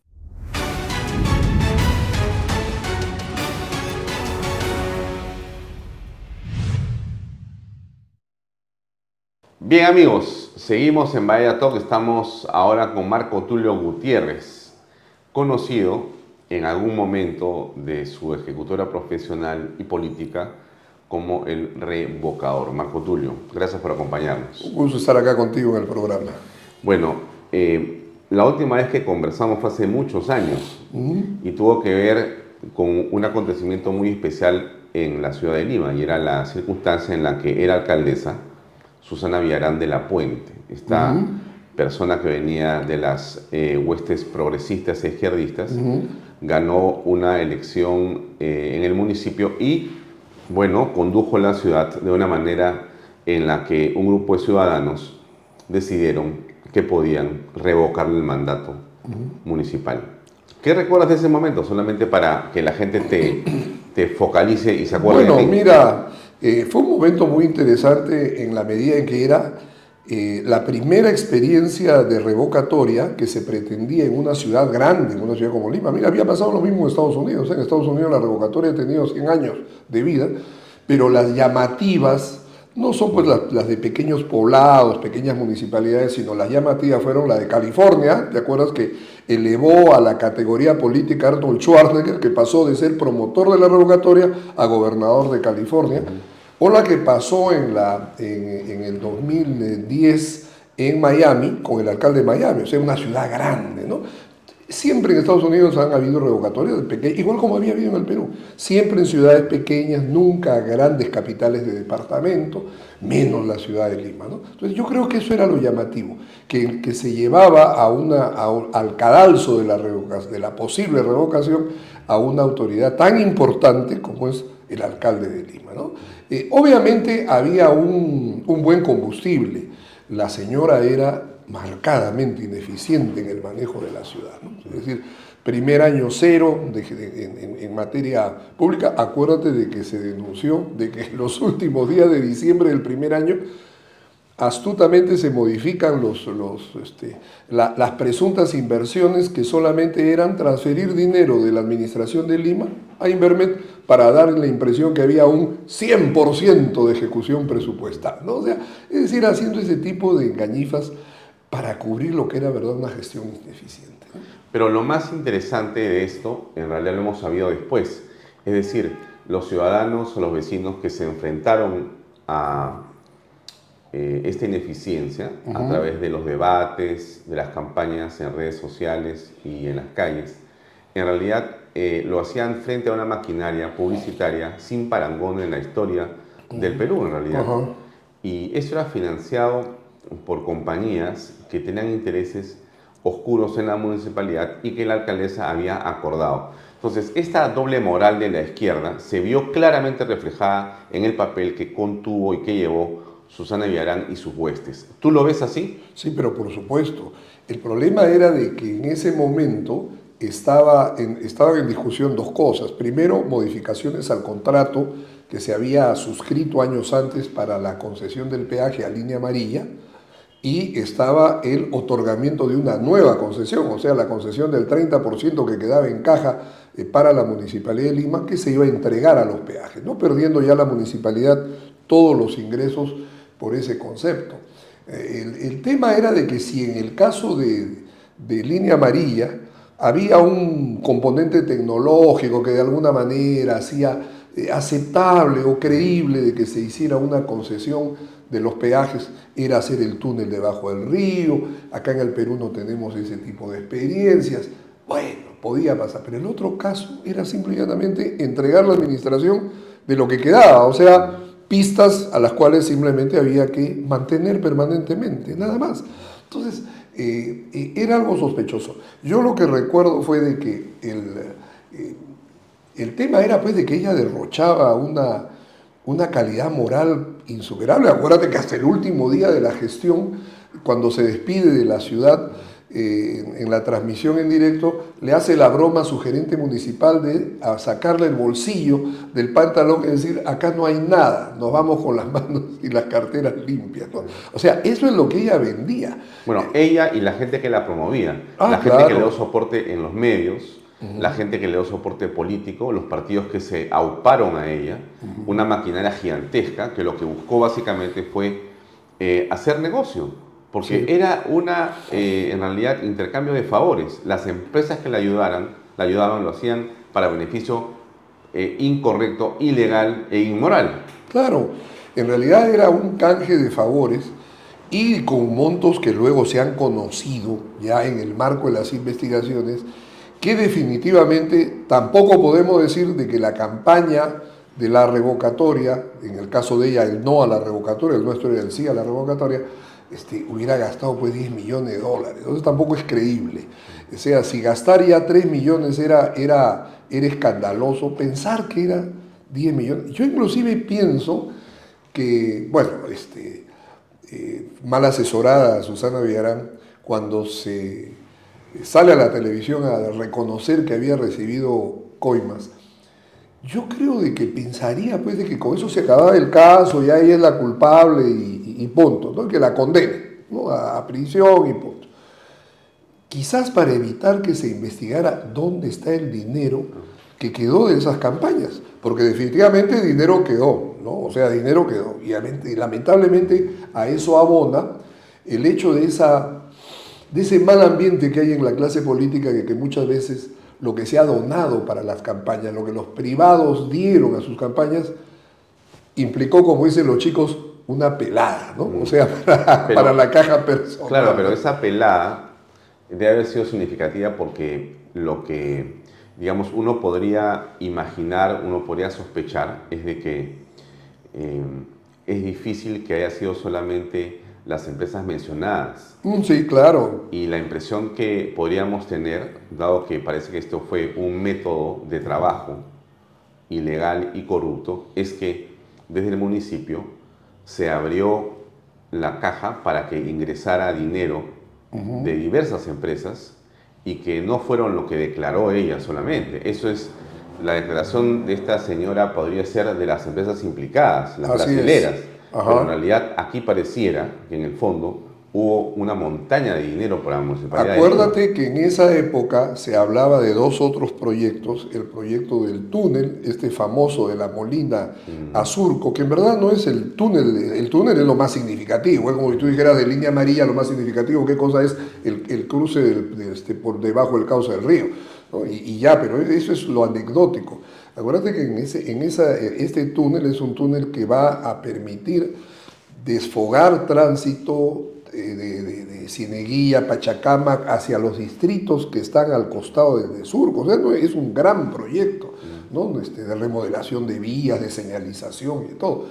Bien amigos, seguimos en Bahía Talk, estamos ahora con Marco Tulio Gutiérrez, conocido en algún momento de su ejecutora profesional y política como el revocador. Marco Tulio, gracias por acompañarnos. Un gusto estar acá contigo en el programa. Bueno, eh, la última vez que conversamos fue hace muchos años y tuvo que ver con un acontecimiento muy especial en la ciudad de Lima y era la circunstancia en la que era alcaldesa Susana Villarán de la Puente, esta persona que venía de las eh, huestes progresistas e izquierdistas, ganó una elección eh, en el municipio y, bueno, condujo la ciudad de una manera en la que un grupo de ciudadanos decidieron que podían revocarle el mandato municipal. ¿Qué recuerdas de ese momento? Solamente para que la gente te, te focalice y se acuerde. Bueno, mira, eh, fue un momento muy interesante en la medida en que era eh, la primera experiencia de revocatoria que se pretendía en una ciudad grande, en una ciudad como Lima. Mira, había pasado lo mismo en Estados Unidos. En Estados Unidos la revocatoria ha tenido 100 años de vida, pero las llamativas no son pues las, de pequeños poblados, pequeñas municipalidades, sino las llamativas fueron la de California, ¿te acuerdas que elevó a la categoría política Arnold Schwarzenegger, que pasó de ser promotor de la revocatoria a gobernador de California? O la que pasó en, el 2010 en Miami, con el alcalde de Miami, o sea, una ciudad grande, ¿no? Siempre en Estados Unidos han habido revocatorias, igual como había habido en el Perú, siempre en ciudades pequeñas, nunca grandes capitales de departamento, menos la ciudad de Lima. ¿no? Entonces yo creo que eso era lo llamativo, que, se llevaba al cadalso de la, de la posible revocación a una autoridad tan importante como es el alcalde de Lima. ¿no? Eh, obviamente había un, buen combustible. La señora era marcadamente ineficiente en el manejo de la ciudad. Es decir, primer año cero en, en, materia pública, acuérdate de que se denunció de que en los últimos días de diciembre del primer año astutamente se modifican los, los, este, las presuntas inversiones que solamente eran transferir dinero de la administración de Lima a Invermet para dar la impresión que había un 100% de ejecución presupuestal. ¿no? O sea, es decir, haciendo ese tipo de engañifas para cubrir lo que era verdad una gestión ineficiente. Pero lo más interesante de esto, en realidad lo hemos sabido después, es decir, los ciudadanos o los vecinos que se enfrentaron a eh, esta ineficiencia a través de los debates, de las campañas en redes sociales y en las calles, en realidad eh, lo hacían frente a una maquinaria publicitaria sin parangón en la historia del Perú, en realidad. Y eso era financiado por compañías que tenían intereses oscuros en la municipalidad y que la alcaldesa había acordado. Entonces, esta doble moral de la izquierda se vio claramente reflejada en el papel que contuvo y que llevó Susana Villarán y sus huestes. ¿Tú lo ves así? Sí, pero por supuesto. El problema era de que en ese momento estaba en, estaban en discusión dos cosas. Primero, modificaciones al contrato que se había suscrito años antes para la concesión del peaje a línea amarilla y estaba el otorgamiento de una nueva concesión, o sea, la concesión del 30% que quedaba en caja eh, para la Municipalidad de Lima, que se iba a entregar a los peajes, no perdiendo ya la municipalidad todos los ingresos por ese concepto. Eh, el, tema era de que si en el caso de, de línea amarilla había un componente tecnológico que de alguna manera hacía eh, aceptable o creíble de que se hiciera una concesión de los peajes era hacer el túnel debajo del río. Acá en el Perú no tenemos ese tipo de experiencias. Bueno, podía pasar, pero el otro caso era simplemente entregar la administración de lo que quedaba, o sea, pistas a las cuales simplemente había que mantener permanentemente, nada más. Entonces, eh, eh, era algo sospechoso. Yo lo que recuerdo fue de que el, el tema era pues de que ella derrochaba una, una calidad moral insuperable. Acuérdate que hasta el último día de la gestión, cuando se despide de la ciudad eh, en la transmisión en directo, le hace la broma a su gerente municipal de sacarle el bolsillo del pantalón y decir, acá no hay nada, nos vamos con las [LAUGHS] manos y las carteras limpias. O sea, eso es lo que ella vendía. Bueno, ella y la gente que la promovía, ah, la gente que le dio soporte en los medios, la gente que le dio soporte político, los partidos que se auparon a ella, una maquinaria gigantesca que lo que buscó básicamente fue eh, hacer negocio, porque era una, eh, en realidad, intercambio de favores. Las empresas que la ayudaran, la ayudaban, lo hacían para beneficio eh, incorrecto, ilegal e inmoral. Claro, en realidad era un canje de favores y con montos que luego se han conocido ya en el marco de las investigaciones que definitivamente tampoco podemos decir de que la campaña de la revocatoria, en el caso de ella el no a la revocatoria, el nuestro era el sí a la revocatoria, este, hubiera gastado pues 10 millones de dólares. Entonces tampoco es creíble. O sea, si gastar ya 3 millones era, era, era escandaloso, pensar que era 10 millones. Yo inclusive pienso que, bueno, este, eh, mal asesorada Susana Villarán, cuando se sale a la televisión a reconocer que había recibido coimas, yo creo de que pensaría pues de que con eso se acababa el caso, ya ella es la culpable punto, ¿no? que la condene a, prisión y punto. Quizás para evitar que se investigara dónde está el dinero que quedó de esas campañas, porque definitivamente dinero quedó, ¿no? o sea, dinero quedó, y lamentablemente a eso abona el hecho de esa de ese mal ambiente que hay en la clase política que, que muchas veces lo que se ha donado para las campañas, lo que los privados dieron a sus campañas, implicó, como dicen los chicos, una pelada, ¿no? O sea, para, la caja personal. Claro, pero esa pelada debe haber sido significativa porque lo que, digamos, uno podría imaginar, uno podría sospechar, es de que eh, es difícil que haya sido solamente las empresas mencionadas. Mm, sí, claro. Y la impresión que podríamos tener, dado que parece que esto fue un método de trabajo ilegal y corrupto, es que desde el municipio se abrió la caja para que ingresara dinero de diversas empresas y que no fueron lo que declaró ella solamente. Eso es, la declaración de esta señora podría ser de las empresas implicadas, las brasileras. Pero en realidad aquí pareciera que en el fondo hubo una montaña de dinero para la municipalidad. Acuérdate que en esa época se hablaba de dos otros proyectos, el proyecto del túnel, este famoso de la Molina mm. a Surco, que en verdad no es el túnel, el túnel es lo más significativo, es como si tú dijeras de línea amarilla lo más significativo, qué cosa es el, cruce este, por debajo del cauce del río, y, y ya, pero eso es lo anecdótico. Acuérdate que en, ese, en esa, este túnel es un túnel que va a permitir desfogar tránsito de, de, de, Pachacamac, hacia los distritos que están al costado de, Surco. O sea, es un gran proyecto ¿no? Este, de remodelación de vías, de señalización y todo.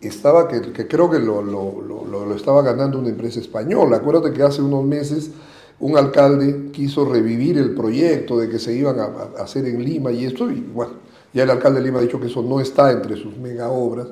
Estaba, que, creo que lo, lo, estaba ganando una empresa española. Acuérdate que hace unos meses un alcalde quiso revivir el proyecto de que se iban a, a hacer en Lima y esto, y bueno, ya el alcalde de Lima ha dicho que eso no está entre sus mega obras,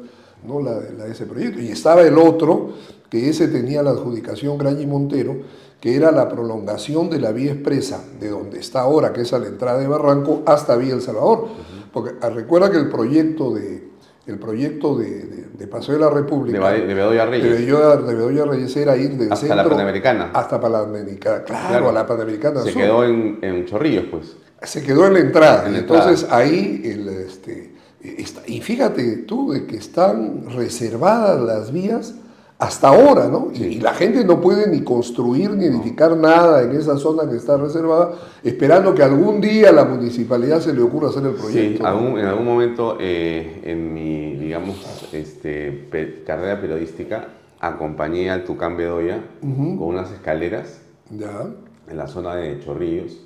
¿no? la, de ese proyecto. Y estaba el otro, que ese tenía la adjudicación Graña Montero, que era la prolongación de la vía expresa, de donde está ahora, que es a la entrada de Barranco, hasta Vía El Salvador. Porque ah, recuerda que el proyecto de, el proyecto de, de, Paseo de la República. De, Bedoya Reyes. De Bedoya, Reyes era ir del hasta la Panamericana. Hasta Panamericana, claro, a la Panamericana Se quedó en, en, Chorrillos, pues. Se quedó en la entrada. Entonces ahí, el, este, y fíjate tú, de que están reservadas las vías hasta ahora, ¿no? Y, la gente no puede ni construir ni edificar nada en esa zona que está reservada, esperando que algún día a la municipalidad se le ocurra hacer el proyecto. Sí, en algún momento eh, en mi, digamos, este, carrera periodística, acompañé al Tucán Bedoya con unas escaleras en la zona de Chorrillos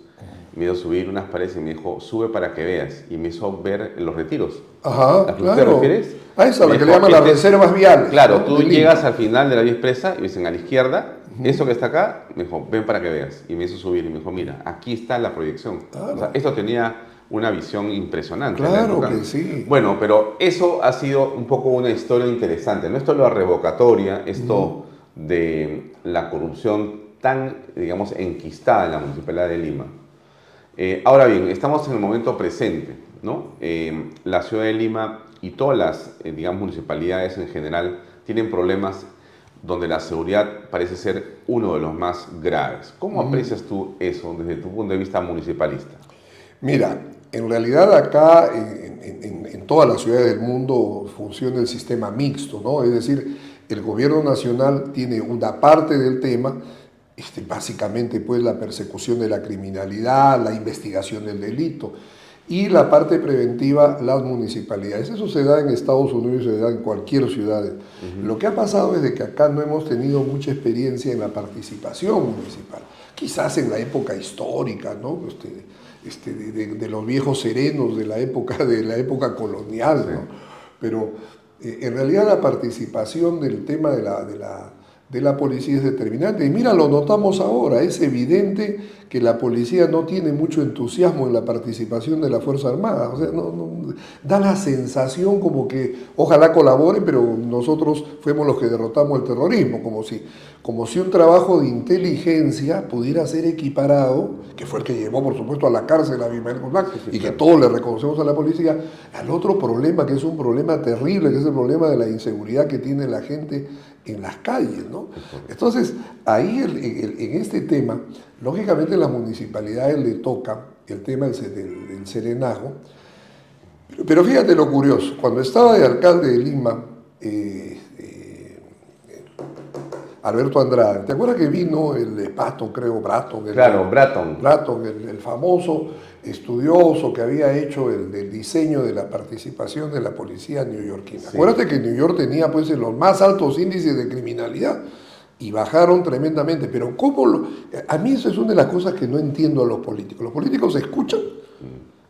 me hizo subir unas paredes y me dijo, sube para que veas. Y me hizo ver los retiros. Ajá, claro. ¿Te refieres? A esa, la que le llaman las reservas viales. Claro, tú llegas al final de la vía expresa y dicen a la izquierda, eso que está acá, me dijo, ven para que veas. Y me hizo subir y me dijo, mira, aquí está la proyección. O sea, esto tenía una visión impresionante. Claro que sí. Bueno, pero eso ha sido un poco una historia interesante. No esto es lo revocatoria, esto de la corrupción tan, digamos, enquistada en la Municipalidad de Lima eh, ahora bien, estamos en el momento presente, ¿no? Eh, la ciudad de Lima y todas las, eh, digamos, municipalidades en general tienen problemas donde la seguridad parece ser uno de los más graves. ¿Cómo aprecias tú eso desde tu punto de vista municipalista? Mira, en realidad acá en, en todas las ciudades del mundo funciona el sistema mixto, ¿no? Es decir, el gobierno nacional tiene una parte del tema este, básicamente pues la persecución de la criminalidad, la investigación del delito y la parte preventiva las municipalidades. Eso se da en Estados Unidos se da en cualquier ciudad. Lo que ha pasado es de que acá no hemos tenido mucha experiencia en la participación municipal. Quizás en la época histórica, ¿no? Este, este, de, los viejos serenos de la época, de la época colonial, ¿no? Pero eh, en realidad la participación del tema de la, de la de la policía es determinante. Y mira, lo notamos ahora, es evidente que la policía no tiene mucho entusiasmo en la participación de la Fuerza Armada. O sea, da la sensación como que ojalá colaboren, pero nosotros fuimos los que derrotamos el terrorismo, como si, como si un trabajo de inteligencia pudiera ser equiparado, que fue el que llevó, por supuesto, a la cárcel a Bimael Guzmán, y que todos le reconocemos a la policía, al otro problema, que es un problema terrible, que es el problema de la inseguridad que tiene la gente en las calles. ¿no? Entonces, ahí en este tema, lógicamente las municipalidades le toca el tema del, serenajo, pero, fíjate lo curioso, cuando estaba de alcalde de Lima, eh, Alberto Andrade, ¿te acuerdas que vino el Pato, creo, Bratton? claro, Bratton. Bratton, el famoso estudioso que había hecho el diseño de la participación de la policía neoyorquina. Acuérdate que New York tenía pues los más altos índices de criminalidad y bajaron tremendamente, pero ¿cómo lo... a mí eso es una de las cosas que no entiendo a los políticos. Los políticos escuchan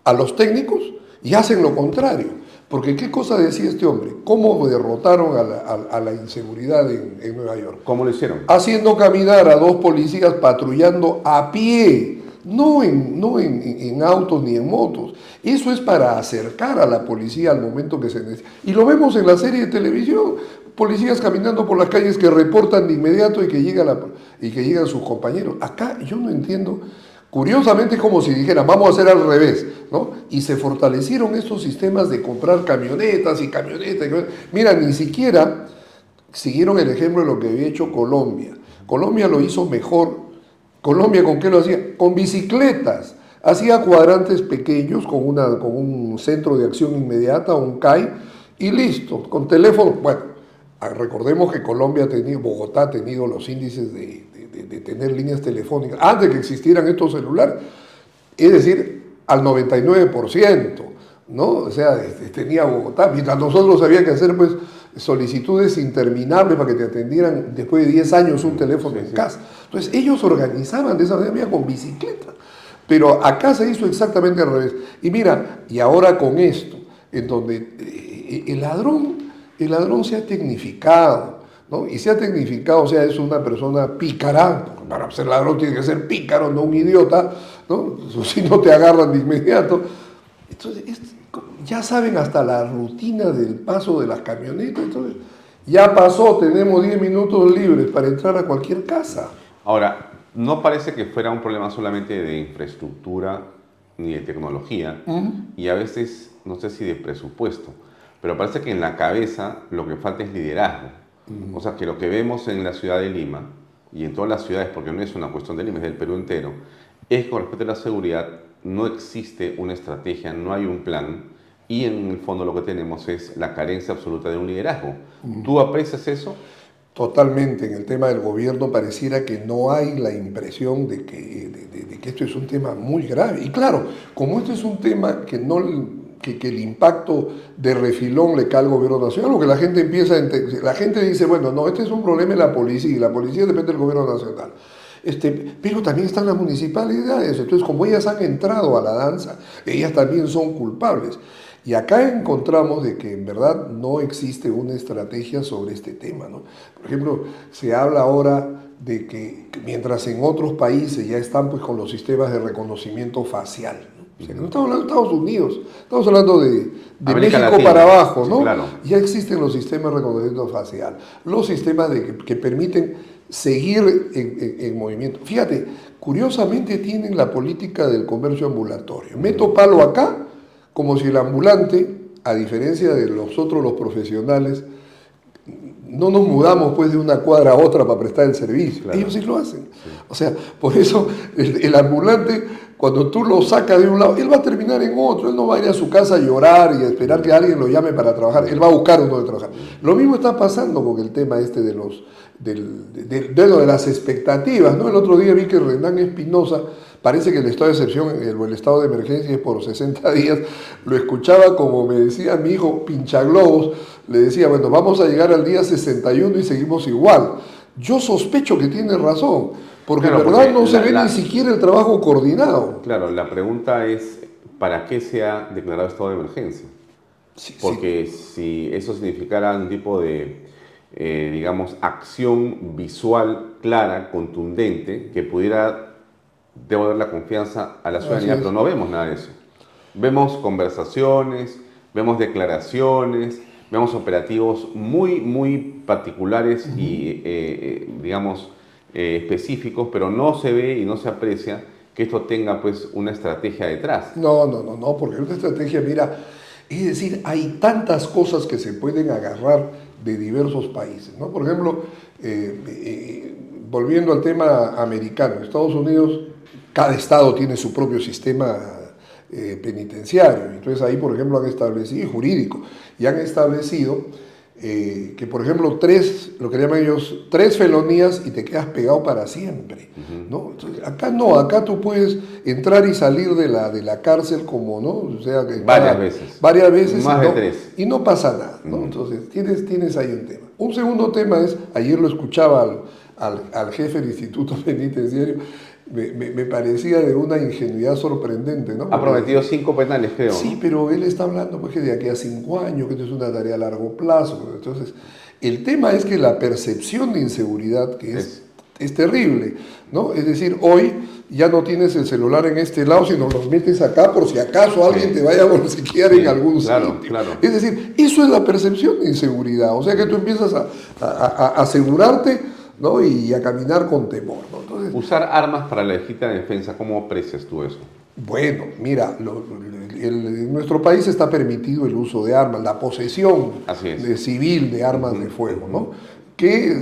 a los técnicos y hacen lo contrario. Porque ¿qué cosa decía este hombre? ¿Cómo derrotaron a la, inseguridad en, en, Nueva York? ¿Cómo lo hicieron? Haciendo caminar a dos policías patrullando a pie no en, no en, autos ni en motos. Eso es para acercar a la policía al momento que se necesita. Y lo vemos en la serie de televisión, policías caminando por las calles que reportan de inmediato y que, llega la, y que llegan sus compañeros. Acá yo no entiendo, curiosamente es como si dijeran, vamos a hacer al revés, ¿no? Y se fortalecieron estos sistemas de comprar camionetas y camionetas. Mira, ni siquiera siguieron el ejemplo de lo que había hecho Colombia. Colombia lo hizo mejor Colombia, ¿con qué lo hacía? Con bicicletas. Hacía cuadrantes pequeños con, una, con un centro de acción inmediata, un CAI, y listo, con teléfono. Bueno, recordemos que Colombia ha tenido, Bogotá ha tenido los índices de, tener líneas telefónicas antes de que existieran estos celulares, es decir, al 99%, ¿no? O sea, tenía Bogotá, mientras nosotros había que hacer, pues, solicitudes interminables para que te atendieran después de 10 años un teléfono en casa. Entonces ellos organizaban de esa manera con bicicleta. Pero acá se hizo exactamente al revés. Y mira, y ahora con esto, en donde eh, el ladrón, el ladrón se ha tecnificado, ¿no? Y se ha tecnificado, o sea, es una persona pícara, para ser ladrón tiene que ser pícaro, no un idiota, ¿no? [LAUGHS] Si no te agarran de inmediato. Entonces, ya saben hasta la rutina del paso de las camionetas, entonces ya pasó, tenemos 10 minutos libres para entrar a cualquier casa. Ahora, no parece que fuera un problema solamente de infraestructura ni de tecnología, y a veces, no sé si de presupuesto, pero parece que en la cabeza lo que falta es liderazgo. O sea, que lo que vemos en la ciudad de Lima y en todas las ciudades, porque no es una cuestión de Lima, es del Perú entero, es con respecto a la seguridad, no existe una estrategia, no hay un plan, y en el fondo lo que tenemos es la carencia absoluta de un liderazgo. ¿Tú aprecias eso? Totalmente, en el tema del gobierno pareciera que no hay la impresión de que, de, que esto es un tema muy grave. Y claro, como esto es un tema que no que, el impacto de refilón le cae al gobierno nacional, porque la gente empieza a la gente dice, bueno, no, este es un problema de la policía y la policía depende del gobierno nacional. Este, pero también están las municipalidades, entonces como ellas han entrado a la danza, ellas también son culpables. Y acá encontramos de que en verdad no existe una estrategia sobre este tema. ¿no? Por ejemplo, se habla ahora de que mientras en otros países ya están pues, con los sistemas de reconocimiento facial. ¿No? no estamos hablando de Estados Unidos, estamos hablando de, México para abajo, ¿no? Ya existen los sistemas de reconocimiento facial, los sistemas de, que, permiten seguir en, en, movimiento. Fíjate, curiosamente tienen la política del comercio ambulatorio. Meto palo acá como si el ambulante, a diferencia de los otros, los profesionales, no nos mudamos pues de una cuadra a otra para prestar el servicio. Ellos sí lo hacen. O sea, por eso el, ambulante, cuando tú lo sacas de un lado, él va a terminar en otro. Él no va a ir a su casa a llorar y a esperar que alguien lo llame para trabajar. Él va a buscar uno de trabajar. Lo mismo está pasando con el tema este de los del, de, de las expectativas. ¿no? El otro día vi que Renan Espinosa Parece que el estado de excepción o el estado de emergencia es por 60 [LAUGHS] días. Lo escuchaba como me decía mi hijo Pinchaglobos, le decía, bueno, vamos a llegar al día 61 y seguimos igual. Yo sospecho que tiene razón, porque en verdad no se ve ni siquiera el trabajo coordinado. Claro, la pregunta es, ¿para qué se ha declarado estado de emergencia? porque si eso significara un tipo de, eh, digamos, acción visual clara, contundente, que pudiera debo dar la confianza a la ciudadanía, pero no vemos nada de eso. Vemos conversaciones, vemos declaraciones, vemos operativos muy, muy particulares y, eh, eh, digamos, eh, específicos, pero no se ve y no se aprecia que esto tenga pues una estrategia detrás. No, no, no, no, porque una estrategia, mira, es decir, hay tantas cosas que se pueden agarrar de diversos países, ¿no? Por ejemplo, volviendo al tema americano, Estados Unidos cada estado tiene su propio sistema eh, penitenciario. Entonces ahí, por ejemplo, han establecido, y jurídico, y han establecido eh, que, por ejemplo, tres, lo que llaman ellos, tres felonías y te quedas pegado para siempre. ¿no? acá no, acá tú puedes entrar y salir de la, de la cárcel como, ¿no? O sea, varias veces. Varias veces. Más y no, de tres. Y no pasa nada, ¿no? Entonces, tienes, tienes ahí un tema. Un segundo tema es, ayer lo escuchaba al, al, al jefe del Instituto [LAUGHS] Penitenciario, me, parecía de una ingenuidad sorprendente, ¿no? Ha prometido cinco penales, creo. Sí, pero él está hablando pues, que de aquí a cinco años, que esto es una tarea a largo plazo. Entonces, el tema es que la percepción de inseguridad, que es, es, terrible, ¿no? Es decir, hoy ya no tienes el celular en este lado, sino lo metes acá por si acaso alguien te vaya a bolsiquear en algún claro, Claro. Es decir, eso es la percepción de inseguridad. O sea que tú empiezas a, a asegurarte ¿no? y a caminar con temor. Usar armas para la legítima defensa, ¿cómo aprecias tú eso? Bueno, mira, en nuestro país está permitido el uso de armas, la posesión de civil de armas de fuego, ¿no? que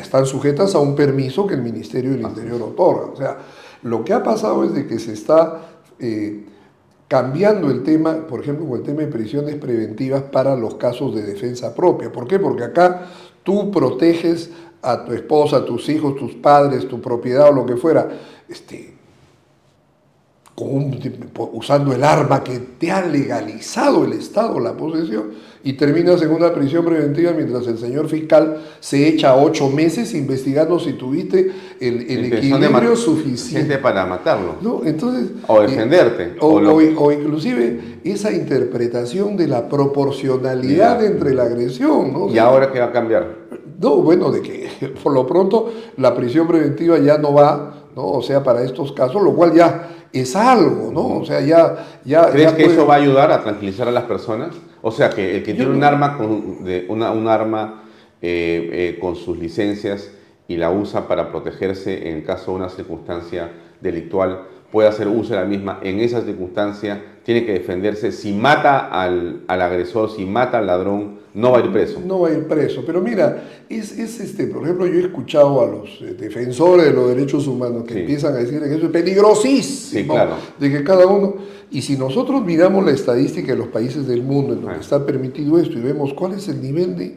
están sujetas a un permiso que el Ministerio del Interior otorga. O sea, lo que ha pasado es de que se está eh, cambiando el tema, por ejemplo, con el tema de prisiones preventivas para los casos de defensa propia. ¿Por qué? Porque acá tú proteges a tu esposa, a tus hijos, tus padres, tu propiedad o lo que fuera, este, usando el arma que te ha legalizado el Estado, la posesión, y terminas en una prisión preventiva mientras el señor fiscal se echa ocho meses investigando si tuviste el, equilibrio suficiente para matarlo. ¿No? Entonces, o defenderte. o, inclusive esa interpretación de la proporcionalidad entre la agresión. ¿no? ¿Y ahora qué va a cambiar? No, bueno, de que [LAUGHS] por lo pronto la prisión preventiva ya no va, ¿no? O sea, para estos casos, lo cual ya es algo, ¿no? O sea, ya... ya ¿Crees que eso va a ayudar a tranquilizar a las personas? O sea, que el que tiene un arma, con, de, una, un arma eh, eh, con sus licencias y la usa para protegerse en caso de una circunstancia delictual, puede hacer uso de la misma en esa circunstancia tiene que defenderse. Si mata al, agresor, si mata al ladrón, no va a ir preso. No va a ir preso. Pero mira, es, este, por ejemplo, yo he escuchado a los eh, defensores de los derechos humanos que empiezan a decir que eso es peligrosísimo. De que cada uno. Y si nosotros miramos la estadística de los países del mundo en donde está permitido esto y vemos cuál es el nivel de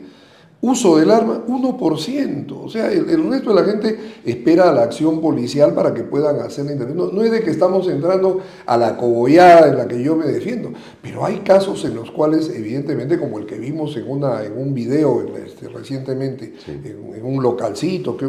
Uso del arma, 1%. O sea, el, resto de la gente espera la acción policial para que puedan hacer la intervención. No, es de que estamos entrando a la cogollada en la que yo me defiendo, pero hay casos en los cuales, evidentemente, como el que vimos en, una, en un video este, recientemente, en, un localcito que,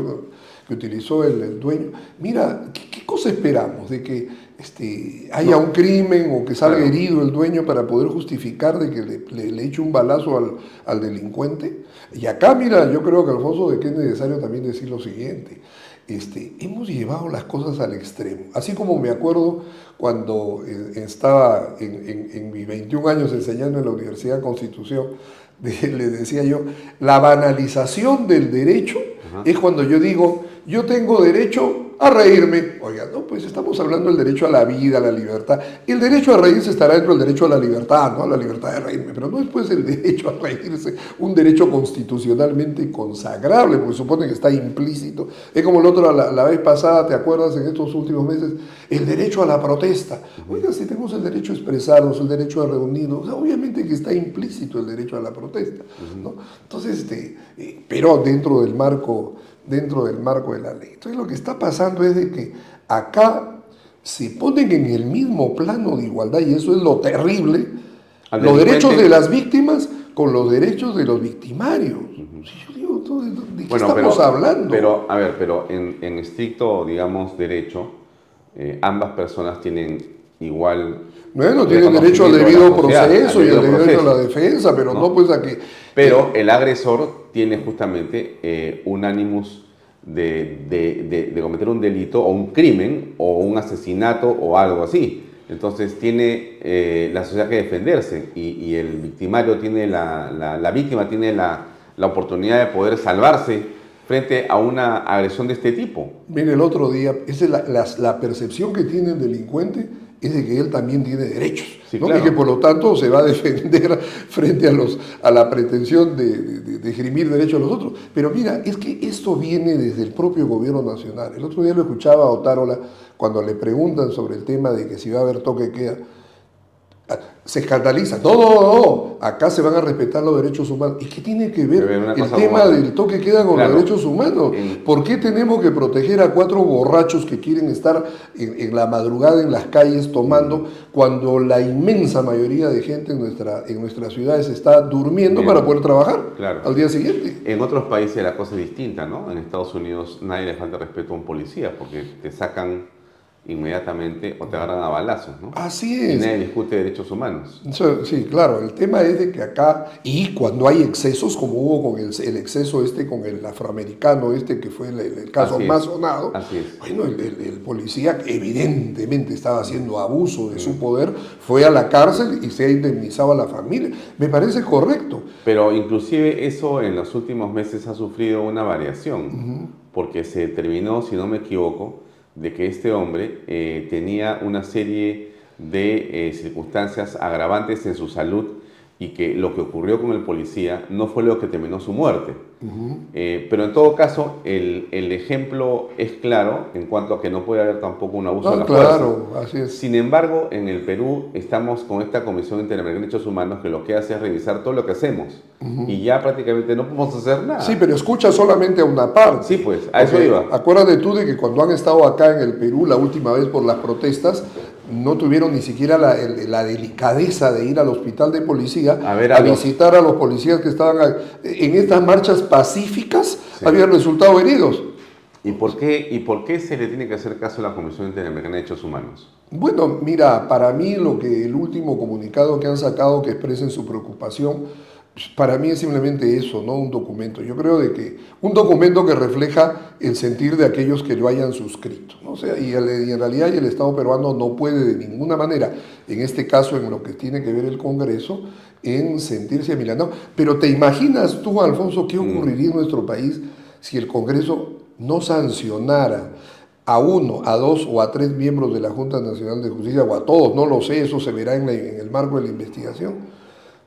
que utilizó el, dueño, mira, ¿qué, cosa esperamos? De que este, haya un crimen o que salga herido el dueño para poder justificar de que le, le, eche un balazo al, al, delincuente. Y acá, mira, yo creo que Alfonso, de que es necesario también decir lo siguiente. Este, hemos llevado las cosas al extremo. Así como me acuerdo cuando eh, estaba en, en, mis 21 años enseñando en la Universidad de Constitución, [LAUGHS] le decía yo, la banalización del derecho es cuando yo digo, yo tengo derecho a reírme. Oiga, no, pues estamos hablando del derecho a la vida, a la libertad. El derecho a reírse estará dentro del derecho a la libertad, ¿no? A la libertad de reírme, pero no es pues el [LAUGHS] derecho a reírse, un derecho constitucionalmente consagrable, porque supone que está implícito. Es como el otro, la, vez pasada, ¿te acuerdas en estos últimos meses? El derecho a la protesta. Oiga, si tenemos el derecho a expresarnos, el derecho a reunirnos, obviamente que está implícito el derecho a la protesta, ¿no? Entonces, este, eh, pero dentro del marco dentro del marco de la ley. Entonces lo que está pasando es de que acá se ponen en el mismo plano de igualdad y eso es lo terrible, los derechos de las víctimas con los derechos de los victimarios. Yo digo, ¿de qué estamos hablando? Pero, a ver, pero en, estricto, digamos, derecho, eh, ambas personas tienen igual... Bueno, tienen derecho al debido proceso y al derecho a la defensa, pero no, pues a que... Pero el agresor tiene justamente eh, un ánimos de, cometer un delito o un crimen o un asesinato o algo así. Entonces tiene eh, la sociedad que defenderse y, el victimario tiene la, la, víctima tiene la, la, oportunidad de poder salvarse frente a una agresión de este tipo. Mire, el otro día, esa es la, percepción que tiene el delincuente es de que él también tiene derechos y que por lo tanto se va a defender [LAUGHS] frente a, los, a la pretensión de, de, de derechos a los otros. Pero mira, es que esto viene desde el propio gobierno nacional. El otro día lo escuchaba a Otárola cuando le preguntan sobre el tema de que si va a haber toque queda se escandaliza. No, no, no, acá se van a respetar los derechos humanos. ¿Y qué tiene que ver el tema del toque queda con los derechos humanos? ¿Por qué tenemos que proteger a cuatro borrachos que quieren estar en, la madrugada en las calles tomando cuando la inmensa mayoría de gente en, nuestra, en nuestras ciudades está durmiendo para poder trabajar al día siguiente? En otros países la cosa es distinta, ¿no? En Estados Unidos nadie le falta respeto a un policía porque te sacan inmediatamente o te agarran a balazos, ¿no? Así es. Y nadie discute derechos humanos. Sí, claro. El tema es de que acá, y cuando hay excesos, como hubo con el, el exceso este con el afroamericano este, que fue el, caso más sonado, Así es. bueno, el, policía evidentemente estaba haciendo abuso de su poder, fue a la cárcel y se ha indemnizado a la familia. Me parece correcto. Pero inclusive eso en los últimos meses ha sufrido una variación, porque se determinó, si no me equivoco, de que este hombre eh, tenía una serie de eh, circunstancias agravantes en su salud y que lo que ocurrió con el policía no fue lo que terminó su muerte. Eh, pero en todo caso, el, el, ejemplo es claro en cuanto a que no puede haber tampoco un abuso de la claro, Así es. Sin embargo, en el Perú estamos con esta Comisión Interamericana de Derechos Humanos que lo que hace es revisar todo lo que hacemos. Y ya prácticamente no podemos hacer nada. Sí, pero escucha solamente a una parte. Sí, pues, a eso iba. Acuérdate tú de que cuando han estado acá en el Perú la última vez por las protestas, no tuvieron ni siquiera la, delicadeza de ir al hospital de policía a, visitar a los policías que estaban en estas marchas pacíficas, habían resultado heridos. ¿Y por, qué, ¿Y por qué se le tiene que hacer caso a la Comisión Interamericana de Derechos Humanos? Bueno, mira, para mí lo que el último comunicado que han sacado que expresen su preocupación para mí es simplemente eso, no un documento. Yo creo de que un documento que refleja el sentir de aquellos que lo hayan suscrito. ¿no? O sea, y, en realidad el Estado peruano no puede de ninguna manera, en este caso en lo que tiene que ver el Congreso, en sentirse amilanado. Pero te imaginas tú, Alfonso, qué mm. ocurriría en nuestro país si el Congreso no sancionara a uno, a dos o a tres miembros de la Junta Nacional de Justicia, o a todos, no lo sé, eso se verá en, en el marco de la investigación,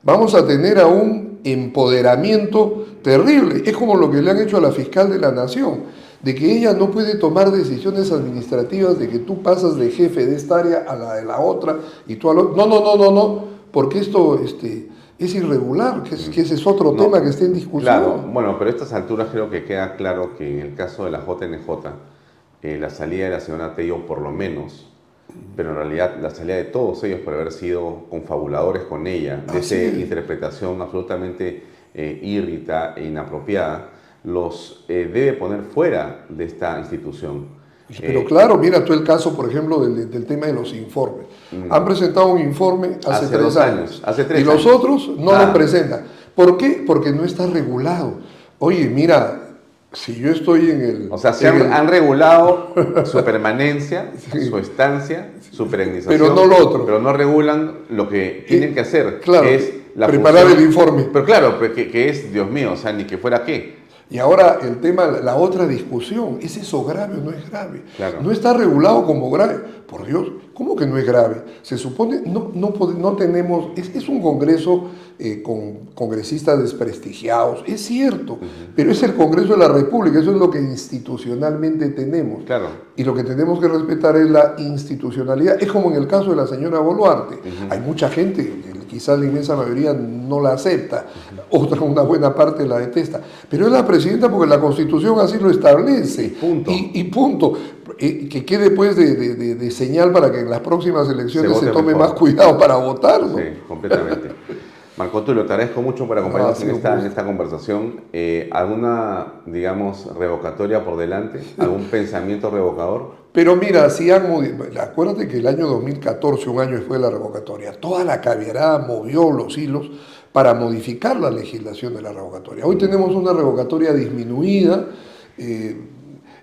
vamos a tener a un empoderamiento terrible. Es como lo que le han hecho a la fiscal de la Nación de que ella no puede tomar decisiones administrativas, de que tú pasas de jefe de esta área a la de la otra y tú a lo... No, no, no, no, no, porque esto este, es irregular, que, ese es otro tema que está en discusión. Claro, bueno, pero a estas alturas creo que queda claro que en el caso de la JNJ, eh, la salida de la señora Tello por lo menos, pero en realidad la salida de todos ellos por haber sido confabuladores con ella, de esa interpretación absolutamente eh, irrita e inapropiada, los eh, debe poner fuera de esta institución. Pero eh, claro, mira tú el caso, por ejemplo, del, tema de los informes. Mm. Han presentado un informe hace, tres años, hace tres y los otros no lo presentan. ¿Por qué? Porque no está regulado. Oye, mira, si yo estoy en el... O sea, se han, regulado [LAUGHS] su permanencia, su estancia, su perennización. Pero no lo otro. Pero no regulan lo que tienen que hacer, claro, es la preparar el informe. Pero claro, que, que es, Dios mío, o sea, ni que fuera qué. Y ahora el tema, la otra discusión, ¿es eso grave o no es grave? No está regulado como grave. Por Dios, ¿cómo que no es grave? Se supone, no, no, no tenemos, es, un congreso eh, con congresistas desprestigiados, es cierto, pero es el Congreso de la República, eso es lo que institucionalmente tenemos. Claro. Y lo que tenemos que respetar es la institucionalidad. Es como en el caso de la señora Boluarte. Hay mucha gente, quizás la inmensa mayoría no la acepta, otra una buena parte la detesta, pero es la presidenta porque la constitución así lo establece. Punto. Y, punto. Eh, que quede pues de, señal para que en las próximas elecciones se, tome más cuidado para votar. Sí, completamente. Marco te agradezco mucho por acompañarnos en, esta, conversación. Eh, ¿Alguna, digamos, revocatoria por delante? ¿Algún [LAUGHS] pensamiento revocador? Pero mira, si han acuérdate que el año 2014, un año después de la revocatoria, toda la caviarada movió los hilos para modificar la legislación de la revocatoria. Hoy tenemos una revocatoria disminuida. Eh,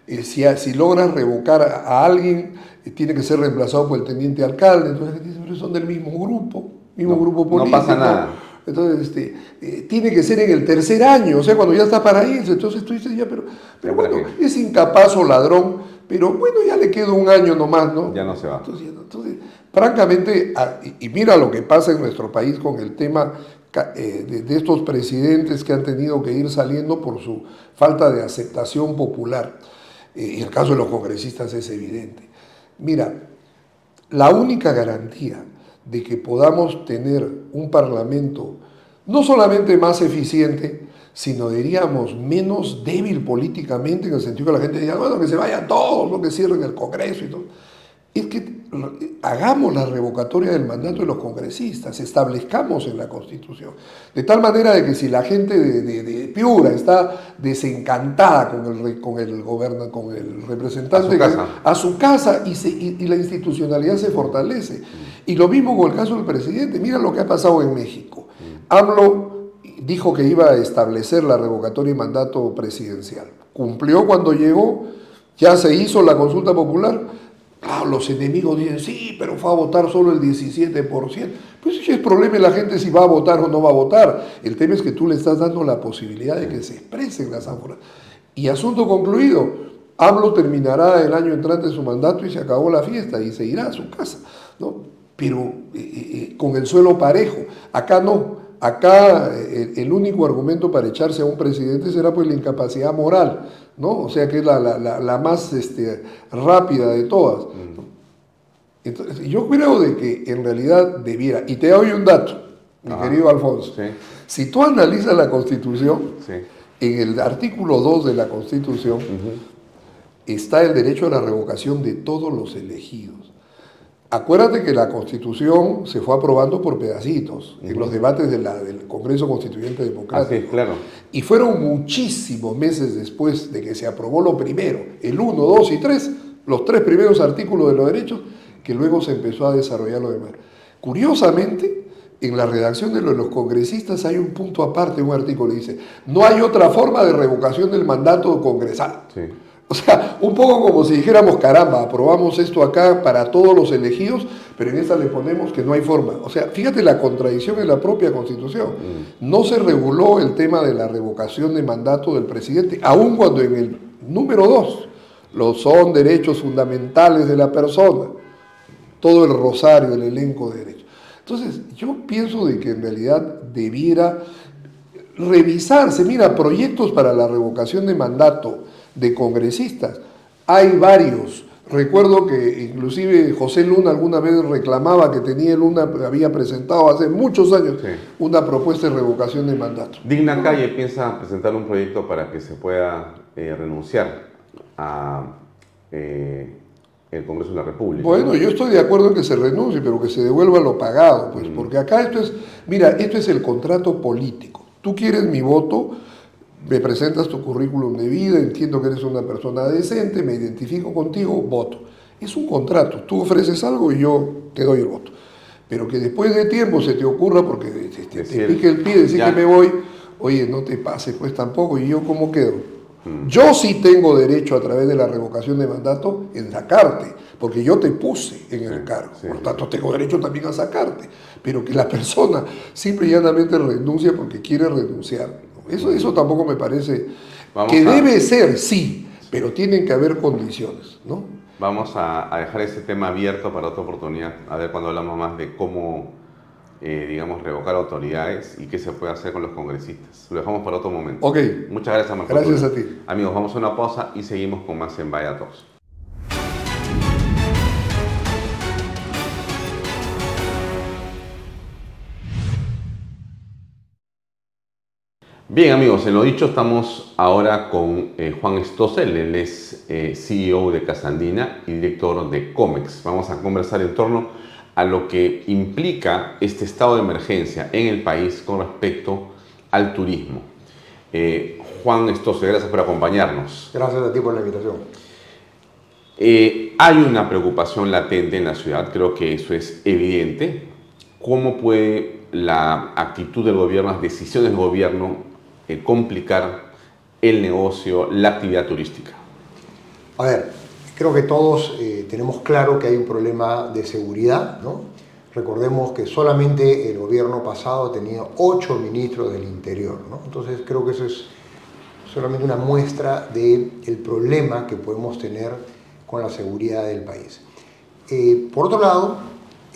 eh, si, si logran revocar a, alguien, eh, tiene que ser reemplazado por el teniente alcalde. Entonces, son del mismo grupo, mismo grupo político. No pasa nada. Entonces, este, tiene que ser en el tercer año, o sea, cuando ya está para irse. Entonces tú dices, ya, pero, pero bueno, es incapaz o ladrón pero bueno, ya le queda un año nomás, ¿no? Ya no se va. Entonces, francamente, ah, y mira lo que pasa en nuestro país con el tema eh, de estos presidentes que han tenido que ir saliendo por su falta de aceptación popular. Eh, y el caso de los congresistas es evidente. Mira, la única garantía de que podamos tener un parlamento no solamente más eficiente, sino diríamos menos débil políticamente, en el sentido que la gente diga, bueno, que se vayan todos, lo que cierren el Congreso y todo. Es que hagamos la revocatoria del mandato de los congresistas, establezcamos en la Constitución. De tal manera de que si la gente de, Piura está desencantada con el, con el, con el representante, a su casa, y, y, la institucionalidad se fortalece. Y lo mismo con el caso del presidente. Mira lo que ha pasado en México. Hablo dijo que iba a establecer la revocatoria y mandato presidencial. Cumplió cuando llegó, ya se hizo la consulta popular. Ah, los enemigos dicen, sí, pero fue a votar solo el 17%. Pues si es problema de la gente si va a votar o no va a votar. El tema es que tú le estás dando la posibilidad de que se expresen las ánforas. Y asunto concluido. AMLO terminará el año entrante su mandato y se acabó la fiesta y se irá a su casa. ¿no? Pero eh, eh, eh, con el suelo parejo. Acá no. Acá eh, el, único argumento para echarse a un presidente será pues la incapacidad moral, ¿no? O sea que es la, más este, rápida de todas. Entonces, yo creo de que en realidad debiera, y te doy un dato, mi querido Alfonso, si tú analizas la Constitución, en el artículo 2 de la Constitución está el derecho a la revocación de todos los elegidos. Acuérdate que la Constitución se fue aprobando por pedacitos en los debates del Congreso Constituyente Democrático. Ah, claro. Y fueron muchísimos meses después de que se aprobó lo primero, el 1, 2 y 3, los tres primeros artículos de los derechos, que luego se empezó a desarrollar lo demás. Curiosamente, en la redacción de los congresistas hay un punto aparte, un artículo que dice, no hay otra forma de revocación del mandato congresal. Sí. O sea, un poco como si dijéramos, caramba, aprobamos esto acá para todos los elegidos, pero en esta le ponemos que no hay forma. O sea, fíjate la contradicción en la propia Constitución. Mm. No se reguló el tema de la revocación de mandato del presidente, aun cuando en el número dos Lo son derechos fundamentales de la persona. Todo el rosario, el elenco de derechos. Entonces, yo pienso de que en realidad debiera revisarse, mira, proyectos para la revocación de mandato de congresistas. Hay varios. Recuerdo que inclusive José Luna alguna vez reclamaba que tenía Luna, había presentado hace muchos años una propuesta de revocación de mandato. Digna Calle piensa presentar un proyecto para que se pueda eh, renunciar a eh, el Congreso de la República. Bueno, yo estoy de acuerdo en que se renuncie, pero que se devuelva lo pagado, pues, mm. porque acá esto es, mira, esto es el contrato político. Tú quieres mi voto, me presentas tu currículum de vida, entiendo que eres una persona decente, me identifico contigo, voto. Es un contrato, tú ofreces algo y yo te doy el voto. Pero que después de tiempo se te ocurra, porque te, pique el pie, decir que me voy, oye, no te pases pues tampoco, y yo cómo quedo. Mm. Yo sí tengo derecho a través de la revocación de mandato en sacarte, porque yo te puse en el cargo. Por tanto, tengo derecho también a sacarte. Pero que la [LAUGHS] persona simple y llanamente renuncia porque quiere renunciar. Eso, eso tampoco me parece que debe ser, sí, pero tienen que haber condiciones, ¿no? Vamos a, dejar ese tema abierto para otra oportunidad, a ver cuando hablamos más de cómo, eh, digamos, revocar autoridades y qué se puede hacer con los congresistas. Lo dejamos para otro momento. Ok. Muchas gracias, Marco. Gracias a ti. Amigos, vamos a una pausa y seguimos con más en Vaya Talks. Bien amigos, en lo dicho estamos ahora con eh, Juan Stossel, él es eh, CEO de Casandina y director de COMEX. Vamos a conversar en torno a lo que implica este estado de emergencia en el país con respecto al turismo. Eh, Juan Stossel, gracias por acompañarnos. Gracias a ti por la invitación. hay una preocupación latente en la ciudad, creo que eso es evidente. ¿Cómo puede la actitud del gobierno, las decisiones del gobierno eh, complicar el negocio, la actividad turística? A ver, creo que todos eh, tenemos claro que hay un problema de seguridad, ¿no? Recordemos que solamente el gobierno pasado ha tenido ocho ministros del Interior, ¿no? Entonces creo que eso es solamente una muestra del el problema que podemos tener con la seguridad del país. Eh, por otro lado,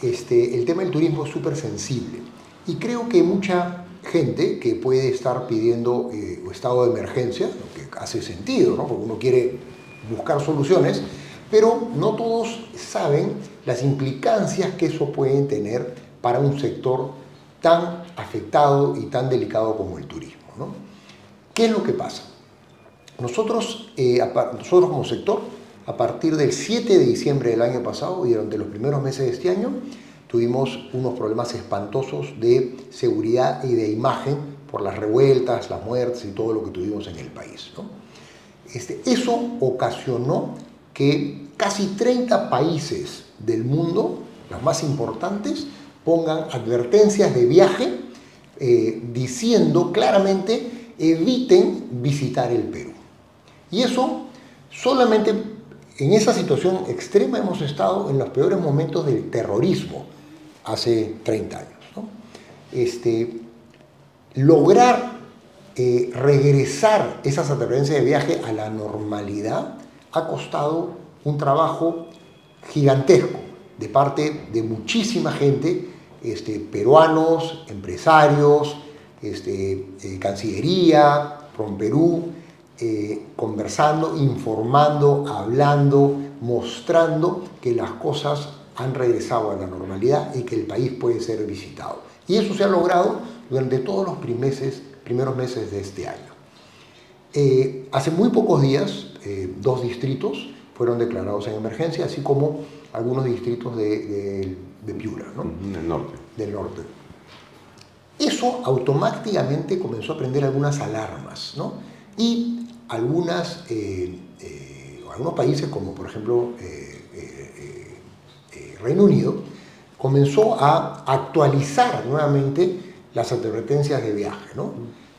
este, el tema del turismo es súper sensible y creo que mucha gente que puede estar pidiendo eh, estado de emergencia, lo que hace sentido, ¿no? porque uno quiere buscar soluciones, pero no todos saben las implicancias que eso puede tener para un sector tan afectado y tan delicado como el turismo. ¿no? ¿Qué es lo que pasa? Nosotros, eh, nosotros como sector, a partir del 7 de diciembre del año pasado y durante los primeros meses de este año, tuvimos unos problemas espantosos de seguridad y de imagen por las revueltas, las muertes y todo lo que tuvimos en el país. Este, eso ocasionó que casi 30 países del mundo, los más importantes, pongan advertencias de viaje eh, diciendo claramente eviten visitar el Perú. Y eso solamente en esa situación extrema hemos estado en los peores momentos del terrorismo, hace 30 años. Este, lograr eh, regresar esas advertencias de viaje a la normalidad ha costado un trabajo gigantesco de parte de muchísima gente, este, peruanos, empresarios, este, eh, Cancillería, From Perú, eh, conversando, informando, hablando, mostrando que las cosas han regresado a la normalidad y que el país puede ser visitado. Y eso se ha logrado durante todos los primeros meses de este año. Eh, hace muy pocos días, eh, dos distritos fueron declarados en emergencia, así como algunos distritos de, Piura, del norte. Del norte. Eso automáticamente comenzó a prender algunas alarmas, ¿no? Y algunas, eh, algunos países, como por ejemplo Reino Unido, comenzó a actualizar nuevamente las advertencias de viaje, ¿no?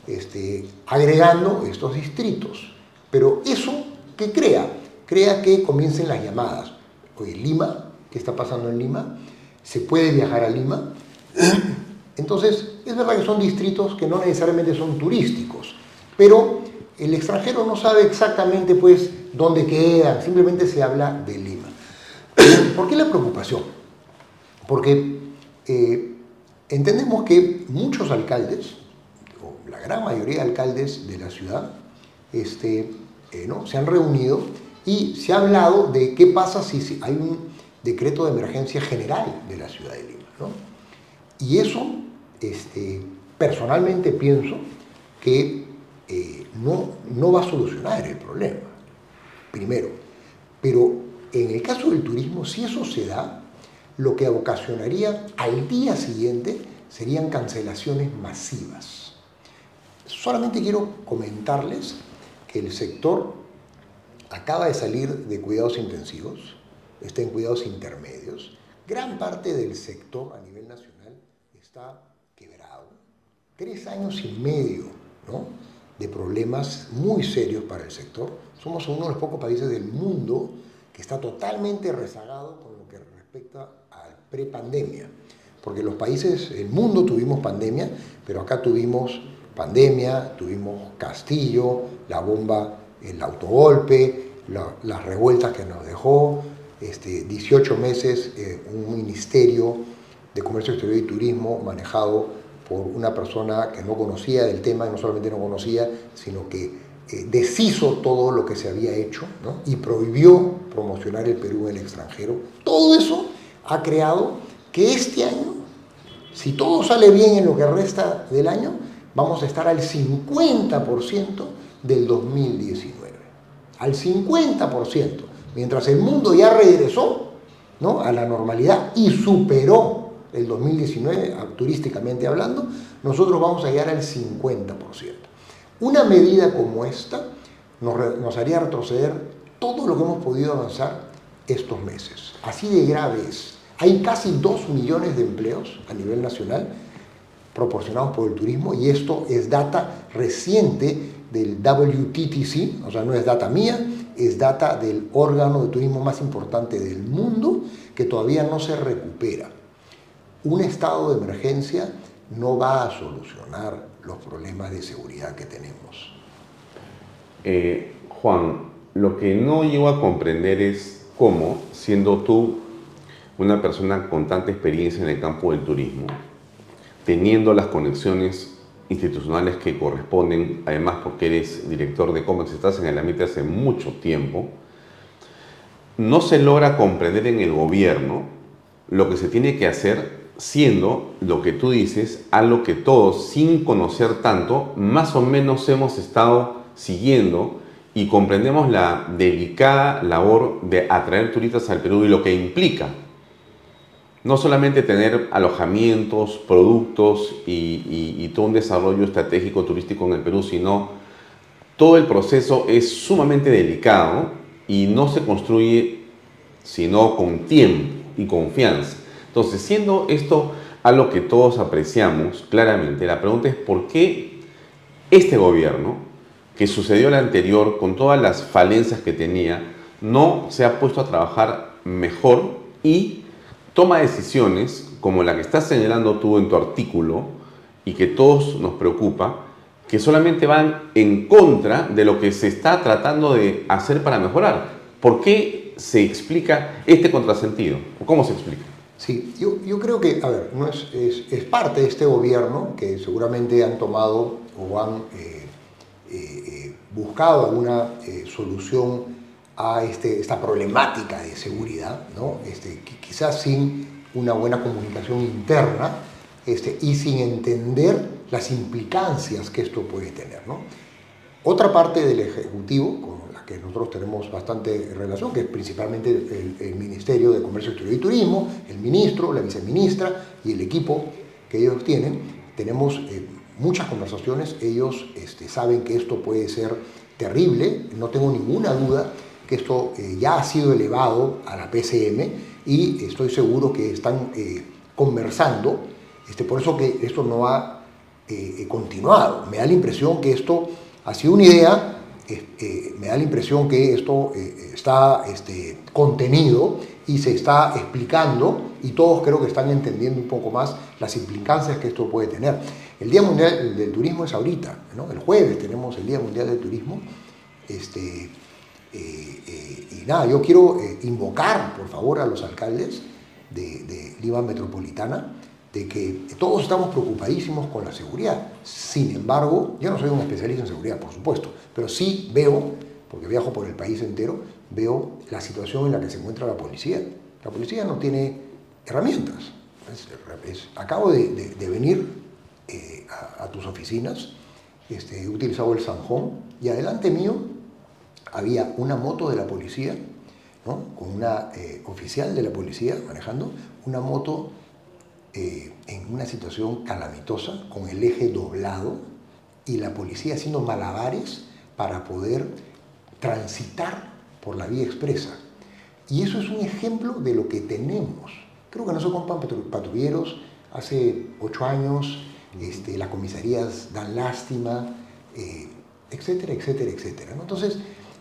este, agregando estos distritos. Pero eso, ¿qué crea? Crea que comiencen las llamadas. Oye, Lima, ¿qué está pasando en Lima? ¿Se puede viajar a Lima? [CLEARS THROAT] Entonces, es verdad que son distritos que no necesariamente son turísticos, pero el extranjero no sabe exactamente pues dónde queda, simplemente se habla de Lima. ¿Por qué la preocupación? Porque eh, entendemos que muchos alcaldes, o la gran mayoría de alcaldes de la ciudad, este, eh, ¿no? se han reunido y se ha hablado de qué pasa si, hay un decreto de emergencia general de la ciudad de Lima. Y eso, este, personalmente pienso que eh, no, no va a solucionar el problema, primero. Pero en el caso del turismo, si eso se da, lo que ocasionaría al día siguiente serían cancelaciones masivas. Solamente quiero comentarles que el sector acaba de salir de cuidados intensivos, está en cuidados intermedios. Gran parte del sector a nivel nacional está quebrado. Tres años y medio de problemas muy serios para el sector. Somos uno de los pocos países del mundo que está totalmente rezagado con lo que respecta a prepandemia. Porque los países, el mundo tuvimos pandemia, pero acá tuvimos pandemia, tuvimos Castillo, la bomba, el autogolpe, las revueltas que nos dejó, este, 18 meses eh, un ministerio de Comercio Exterior y Turismo manejado por una persona que no conocía del tema, y no solamente no conocía, sino que eh, deshizo todo lo que se había hecho y prohibió promocionar el Perú en el extranjero. Todo eso ha creado que este año, si todo sale bien en lo que resta del año, vamos a estar al 50% del 2019. Al 50%. Mientras el mundo ya regresó ¿no? a la normalidad y superó el 2019, turísticamente hablando, nosotros vamos a llegar al 50%. Una medida como esta nos, haría retroceder todo lo que hemos podido avanzar estos meses. Así de grave es. Hay casi 2 millones de empleos a nivel nacional proporcionados por el turismo y esto es data reciente del WTTC, o sea, no es data mía, es data del órgano de turismo más importante del mundo que todavía no se recupera. Un estado de emergencia no va a solucionar los problemas de seguridad que tenemos. Eh, Juan, lo que no llego a comprender es cómo, siendo tú una persona con tanta experiencia en el campo del turismo, teniendo las conexiones institucionales que corresponden, además porque eres director de Comex, estás en el ámbito hace mucho tiempo, no se logra comprender en el gobierno lo que se tiene que hacer siendo lo que tú dices algo que todos, sin conocer tanto, más o menos hemos estado siguiendo y comprendemos la delicada labor de atraer turistas al Perú y lo que implica no solamente tener alojamientos, productos y, todo un desarrollo estratégico turístico en el Perú, sino todo el proceso es sumamente delicado y no se construye sino con tiempo y confianza. Entonces, siendo esto algo que todos apreciamos claramente, la pregunta es por qué este gobierno, que sucedió el anterior con todas las falencias que tenía, no se ha puesto a trabajar mejor y toma decisiones como la que estás señalando tú en tu artículo y que todos nos preocupa, que solamente van en contra de lo que se está tratando de hacer para mejorar. ¿Por qué se explica este contrasentido? ¿Cómo se explica? Sí, yo, yo creo que, a ver, no es, es, parte de este gobierno que seguramente han tomado o han eh, eh, eh, buscado alguna solución a este, esta problemática de seguridad, ¿no? este, quizás sin una buena comunicación interna este, y sin entender las implicancias que esto puede tener. ¿no? Otra parte del Ejecutivo, que nosotros tenemos bastante relación, que es principalmente el, Ministerio de Comercio Exterior y Turismo, el ministro, la viceministra y el equipo que ellos tienen, tenemos eh, muchas conversaciones, ellos este, saben que esto puede ser terrible, no tengo ninguna duda que esto eh, ya ha sido elevado a la PCM y estoy seguro que están eh, conversando, este, por eso que esto no ha continuado. Me da la impresión que esto ha sido una idea, me da la impresión que esto está este, contenido y se está explicando y todos creo que están entendiendo un poco más las implicancias que esto puede tener. El Día Mundial del Turismo es ahorita, ¿no? el jueves tenemos el Día Mundial del Turismo. Este, eh, eh, y nada, yo quiero eh, invocar, por favor, a los alcaldes de, de Lima Metropolitana de que todos estamos preocupadísimos con la seguridad. Sin embargo, yo no soy un especialista en seguridad, por supuesto, pero sí veo, porque viajo por el país entero, veo la situación en la que se encuentra la policía. La policía no tiene herramientas. acabo de, venir eh, a, tus oficinas, este, he utilizado el Sanjón y adelante mío había una moto de la policía, con una eh, oficial de la policía manejando, una moto eh, en una situación calamitosa, con el eje doblado y la policía haciendo malabares para poder transitar por la vía expresa. Y eso es un ejemplo de lo que tenemos. Creo que no se compran patrulleros. Hace ocho años este, las comisarías dan lástima, eh, etcétera, etcétera, etcétera. Entonces,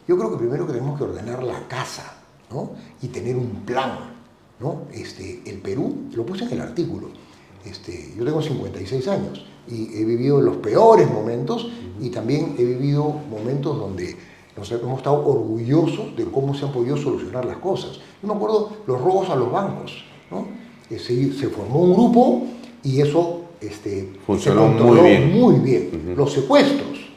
yo creo que primero que tenemos que ordenar la casa y tener un plan ¿no? Este, el Perú, lo puse en el artículo, este, yo tengo 56 años y he vivido los peores momentos y también he vivido momentos donde nos hemos estado orgullosos de cómo se han podido solucionar las cosas. Yo me acuerdo los robos a los bancos, ¿no? Eh, se, se formó un grupo y eso este, funcionó muy bien. Muy bien. Los secuestros,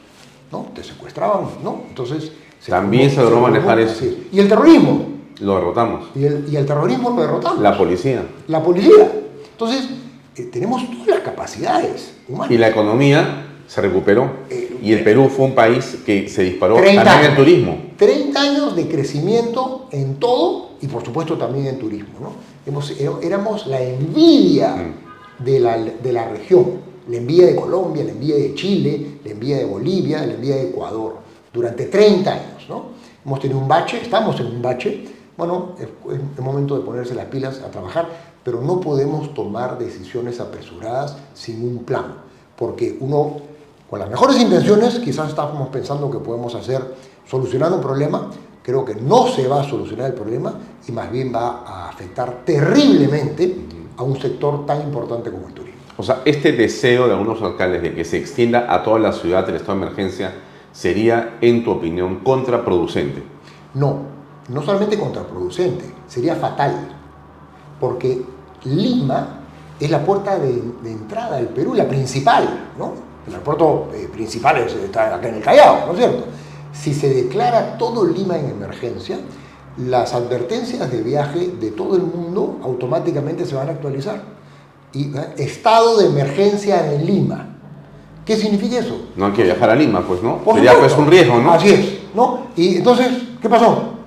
¿no? Te secuestraban, ¿no? Entonces... También se logró manejar eso. Y el terrorismo, lo derrotamos. Y el, terrorismo lo derrotamos. La policía. La policía. Entonces, eh, tenemos todas las capacidades humanas. Y la economía se recuperó. Eh, y el Perú fue un país que se disparó también en turismo. 30 años de crecimiento en todo y por supuesto también en turismo. ¿no? Hemos, eh, éramos la envidia mm. de, la, de la región. La envidia de Colombia, la envidia de Chile, la envidia de Bolivia, la envidia de Ecuador. Durante 30 años. ¿no? Hemos tenido un bache, estamos en un bache bueno, es, momento de ponerse las pilas a trabajar, pero no podemos tomar decisiones apresuradas sin un plan, porque uno, con las mejores intenciones, quizás estamos pensando que podemos hacer, solucionar un problema, creo que no se va a solucionar el problema y más bien va a afectar terriblemente a un sector tan importante como el turismo. O sea, este deseo de algunos alcaldes de que se extienda a toda la ciudad el estado de emergencia sería, en tu opinión, contraproducente. No, no solamente contraproducente, sería fatal, porque Lima es la puerta de, entrada del Perú, la principal, ¿no? El aeropuerto eh, principal está acá en el Callao, ¿no es cierto? Si se declara todo Lima en emergencia, las advertencias de viaje de todo el mundo automáticamente se van a actualizar. Y, ¿eh? Estado de emergencia en Lima. ¿Qué significa eso? No hay que viajar a Lima, pues, ¿no? Sería pues un riesgo, ¿no? Así es, ¿no? Y entonces, ¿qué pasó?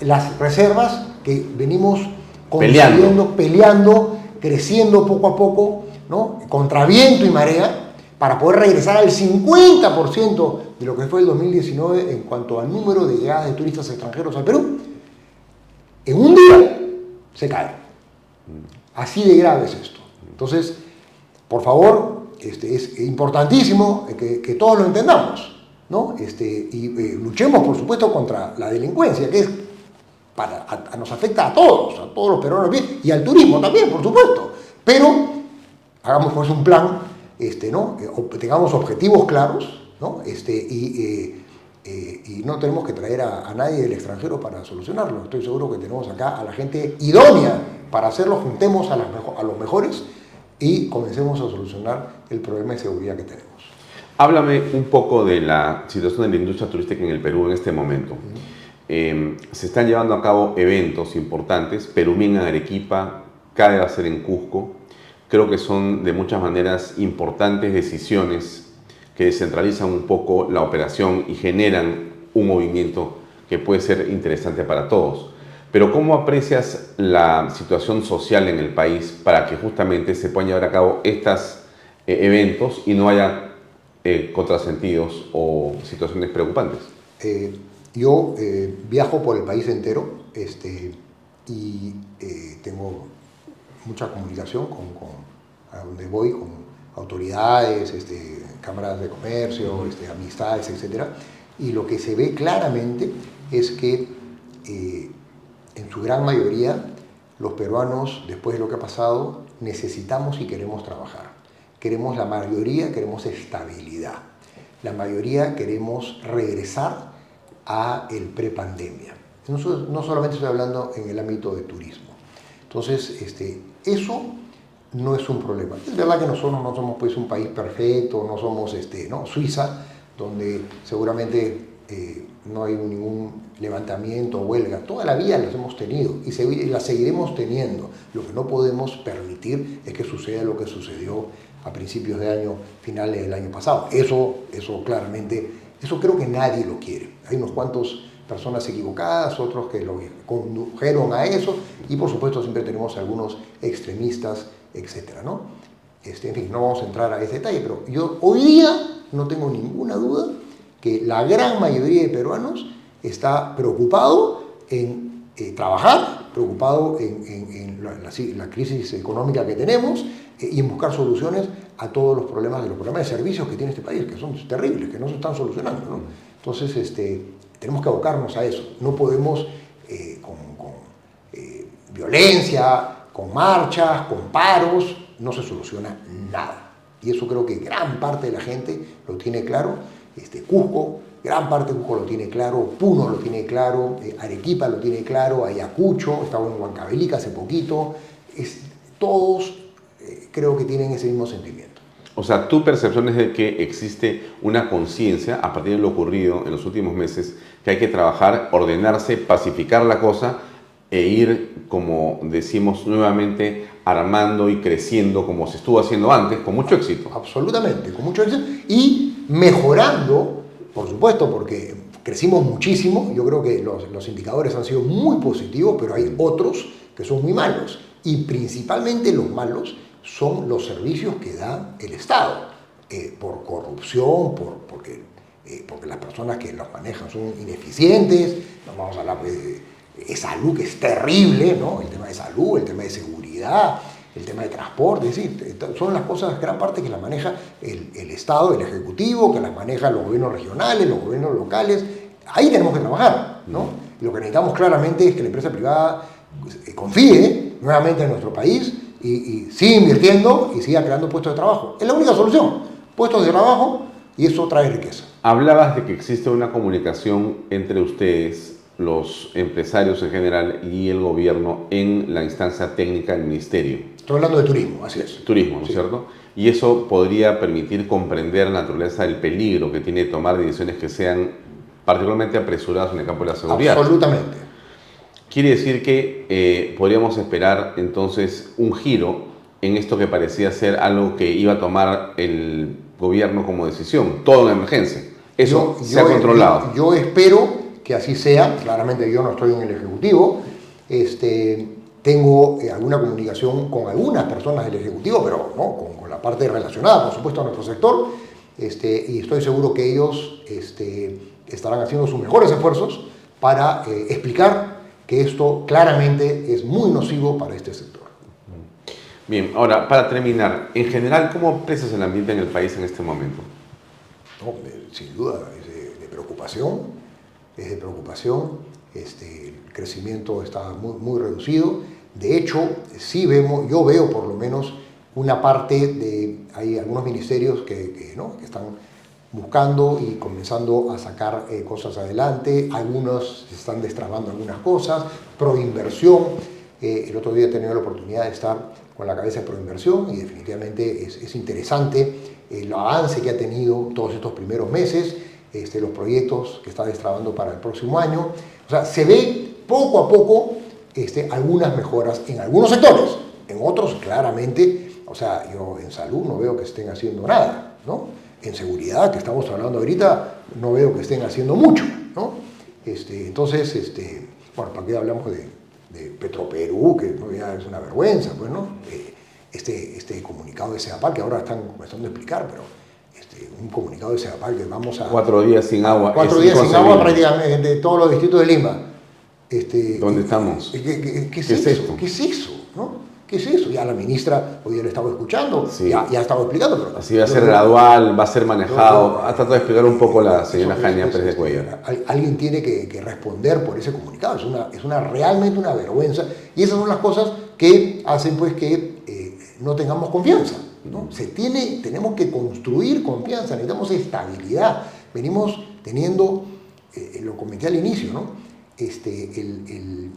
Las reservas que venimos peleando. peleando, creciendo poco a poco, ¿no? contra viento y marea, para poder regresar al 50% de lo que fue el 2019 en cuanto al número de llegadas de turistas extranjeros al Perú, en un día se cae. Así de grave es esto. Entonces, por favor, este, es importantísimo que, que todos lo entendamos. ¿no? Este, y eh, luchemos, por supuesto, contra la delincuencia, que es nos afecta a todos, a todos los peruanos bien, y al turismo también, por supuesto. Pero hagamos pues un plan, este, ¿no? Eh, tengamos objetivos claros, ¿no? Este, y, eh, eh, y no tenemos que traer a, nadie del extranjero para solucionarlo. Estoy seguro que tenemos acá a la gente idónea para hacerlo, juntemos a, a los mejores y comencemos a solucionar el problema de seguridad que tenemos. Háblame un poco de la situación de la industria turística en el Perú en este momento. Em, se están llevando a cabo eventos importantes, Perumín en Arequipa, CADE va a ser en Cusco. Creo que son de muchas maneras importantes decisiones que descentralizan un poco la operación y generan un movimiento que puede ser interesante para todos. Pero ¿cómo aprecias la situación social en el país para que justamente se puedan llevar a cabo estos eh, eventos y no haya eh, contrasentidos o situaciones preocupantes? Yo eh, viajo por el país entero este, y eh, tengo mucha comunicación con, a donde voy, con autoridades, este, cámaras de comercio, este, amistades, etc. Y lo que se ve claramente es que eh, en su gran mayoría los peruanos, después de lo que ha pasado, necesitamos y queremos trabajar. Queremos, la mayoría queremos estabilidad. La mayoría queremos regresar a el prepandemia. No, no solamente estoy hablando en el ámbito de turismo. Entonces, este, eso no es un problema. Es verdad que nosotros no somos pues, un país perfecto, no somos este, ¿no? Suiza, donde seguramente eh, no hay ningún levantamiento o huelga. Toda la vida las hemos tenido y, las seguiremos teniendo. Lo que no podemos permitir es que suceda lo que sucedió a principios de año, finales del año pasado. Eso, eso claramente, eso creo que nadie lo quiere. Hay unos cuantos personas equivocadas, otros que lo condujeron a eso y por supuesto siempre tenemos algunos extremistas, etcétera, ¿no? Este, en fin, no vamos a entrar a ese detalle, pero yo hoy día no tengo ninguna duda que la gran mayoría de peruanos está preocupado en eh, trabajar, preocupado en, la, crisis económica que tenemos eh, y en buscar soluciones a todos los problemas de los problemas de servicios que tiene este país, que son terribles, que no se están solucionando. Entonces, este, tenemos que abocarnos a eso. No podemos eh, con, violencia, con marchas, con paros, no se soluciona nada. Y eso creo que gran parte de la gente lo tiene claro. Este, Cusco, gran parte de Cusco lo tiene claro, Puno lo tiene claro, eh, Arequipa lo tiene claro, Ayacucho, estaba en Huancavelica hace poquito. Es, todos eh, creo que tienen ese mismo sentimiento. O sea, tu percepción es de que existe una conciencia a partir de lo ocurrido en los últimos meses, que hay que trabajar, ordenarse, pacificar la cosa e ir, como decimos nuevamente, armando y creciendo como se estuvo haciendo antes, con mucho éxito. Absolutamente, con mucho éxito. Y mejorando, por supuesto, porque crecimos muchísimo, yo creo que los, indicadores han sido muy positivos, pero hay otros que son muy malos. Y principalmente los malos son los servicios que da el Estado, eh, por corrupción, por, porque, eh, porque las personas que los manejan son ineficientes, no vamos a hablar de salud que es terrible, ¿no? El tema de salud, el tema de seguridad, el tema de transporte, decir, son las cosas, gran parte que las maneja el, Estado, el Ejecutivo, que las manejan los gobiernos regionales, los gobiernos locales. Ahí tenemos que trabajar, ¿no? lo que necesitamos claramente es que la empresa privada eh, confíe nuevamente en nuestro país y, y siga invirtiendo y siga creando puestos de trabajo. Es la única solución, puestos de trabajo y eso trae riqueza. Hablabas de que existe una comunicación entre ustedes los empresarios en general y el gobierno en la instancia técnica del ministerio. Estoy hablando de turismo, así es. Turismo, ¿no es cierto? Y eso podría permitir comprender la naturaleza del peligro que tiene tomar decisiones que sean particularmente apresuradas en el campo de la seguridad. Absolutamente. Quiere decir que eh, podríamos esperar entonces un giro en esto que parecía ser algo que iba a tomar el gobierno como decisión, todo en emergencia. Eso se ha controlado. yo espero que así sea. Claramente yo no estoy en el Ejecutivo. Este, tengo eh, alguna comunicación con algunas personas del Ejecutivo, pero ¿no? con, la parte relacionada, por supuesto, a nuestro sector. Este, y estoy seguro que ellos este, estarán haciendo sus mejores esfuerzos para eh, explicar que esto claramente es muy nocivo para este sector. Bien, ahora, para terminar, en general, ¿cómo aprecias el ambiente en el país en este momento? sin duda, es de preocupación, es de preocupación, este, el crecimiento está muy, muy reducido. De hecho, sí vemos, yo veo por lo menos una parte de, hay algunos ministerios que, ¿no? que están buscando y comenzando a sacar eh, cosas adelante, algunos están destrabando algunas cosas, proinversión. Eh, el otro día he tenido la oportunidad de estar con la cabeza de proinversión y definitivamente es, es interesante el avance que ha tenido todos estos primeros meses este, los proyectos que está destrabando para el próximo año. O sea, se ve poco a poco este, algunas mejoras en algunos sectores, en otros claramente, o sea, yo en salud no veo que estén haciendo nada, ¿no? En seguridad, que estamos hablando ahorita, no veo que estén haciendo mucho, ¿no? Este, entonces, este, bueno, ¿para qué hablamos de, de Petroperú, que ¿no? ya es una vergüenza, pues, ¿no? Eh, este, este comunicado de SEAPAL que ahora están comenzando a explicar, pero este, un comunicado de SEAPAL que vamos a... Cuatro días sin agua. Cuatro días sin agua prácticamente de todos los distritos de Lima. Este, ¿Dónde estamos? ¿Qué, es, eso? ¿Qué es eso? ¿Qué es eso? Ya la ministra, hoy día lo estaba escuchando, ya, ya estaba explicando. Pero Así va a ser gradual, va a ser manejado. ha tratado de explicar un poco la señora Jania Pérez de Cuello. Alguien tiene que, responder por ese comunicado. Es, una, es una, realmente una vergüenza. Y esas son las cosas que hacen pues que eh, no tengamos confianza. ¿no? Se tiene, tenemos que construir confianza, necesitamos estabilidad. Venimos teniendo, eh, lo comenté al inicio, ¿no? este, el, el,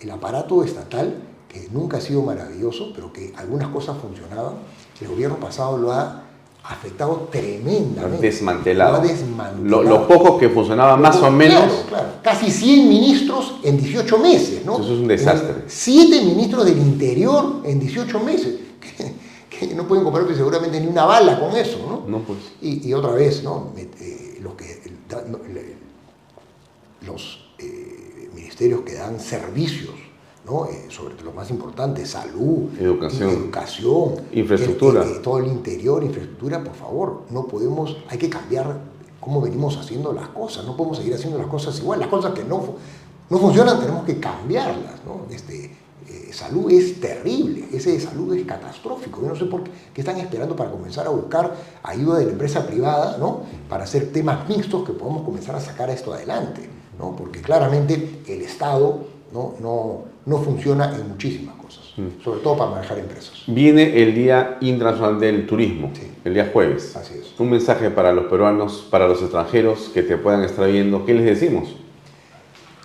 el aparato estatal que nunca ha sido maravilloso, pero que algunas cosas funcionaban, el gobierno pasado lo ha afectado tremendamente. Desmantelado. Lo ha desmantelado. Lo, poco que funcionaba más o menos. Claro, Casi 100 ministros en 18 meses, ¿no? Eso es un desastre. 7 ministros del interior en 18 meses. [LAUGHS] Que, no pueden comprar seguramente ni una bala con eso, ¿no? No, pues. Y, otra vez, ¿no? Eh, los, que, los eh, ministerios que dan servicios eh, sobre lo más importante, salud, educación, educación infraestructura. todo el interior, infraestructura, por favor, no podemos, hay que cambiar cómo venimos haciendo las cosas, no podemos seguir haciendo las cosas igual, las cosas que no, no funcionan tenemos que cambiarlas, Este, eh, salud es terrible, ese de salud es catastrófico, yo no sé por qué, qué, están esperando para comenzar a buscar ayuda de la empresa privada, ¿no? Para hacer temas mixtos que podamos comenzar a sacar esto adelante, ¿no? Porque claramente el Estado no, no, no funciona en muchísimas cosas, mm. sobre todo para manejar empresas. Viene el Día Internacional del Turismo, el día jueves. Así es. Un mensaje para los peruanos, para los extranjeros que te puedan estar viendo. ¿Qué les decimos?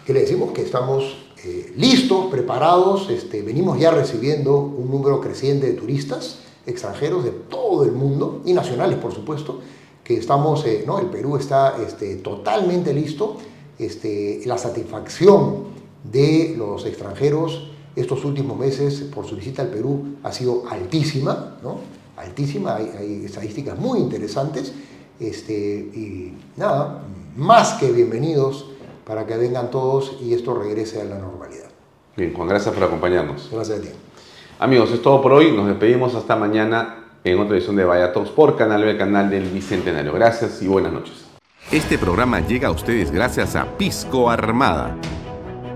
Que les decimos que estamos eh, listos, preparados, este, venimos ya recibiendo un número creciente de turistas extranjeros de todo el mundo y nacionales, por supuesto, que estamos, eh, ¿no? el Perú está este, totalmente listo, este, la satisfacción de los extranjeros estos últimos meses por su visita al Perú ha sido altísima, ¿no? Altísima, hay, estadísticas muy interesantes. Este, y nada, más que bienvenidos para que vengan todos y esto regrese a la normalidad. Bien, Juan, gracias por acompañarnos. Gracias a ti. Amigos, es todo por hoy. Nos despedimos hasta mañana en otra edición de Vaya Talks por Canal B, canal del Bicentenario. Gracias y buenas noches. Este programa llega a ustedes gracias a Pisco Armada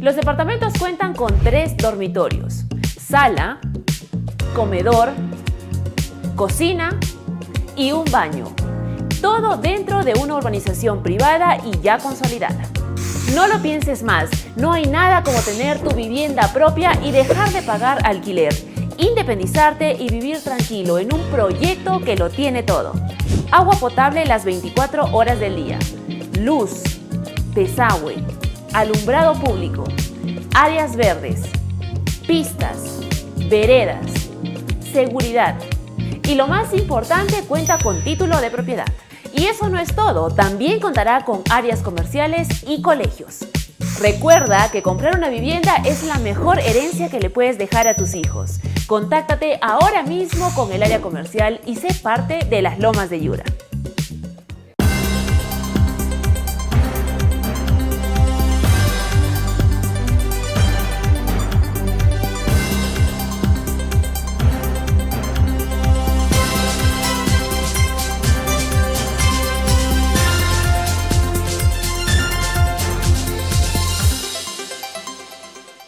Los departamentos cuentan con tres dormitorios, sala, comedor, cocina y un baño. Todo dentro de una urbanización privada y ya consolidada. No lo pienses más, no hay nada como tener tu vivienda propia y dejar de pagar alquiler, independizarte y vivir tranquilo en un proyecto que lo tiene todo. Agua potable las 24 horas del día, luz, desagüe, alumbrado público, áreas verdes, pistas, veredas, seguridad. Y lo más importante, cuenta con título de propiedad. Y eso no es todo, también contará con áreas comerciales y colegios. Recuerda que comprar una vivienda es la mejor herencia que le puedes dejar a tus hijos. Contáctate ahora mismo con el área comercial y sé parte de las lomas de Yura.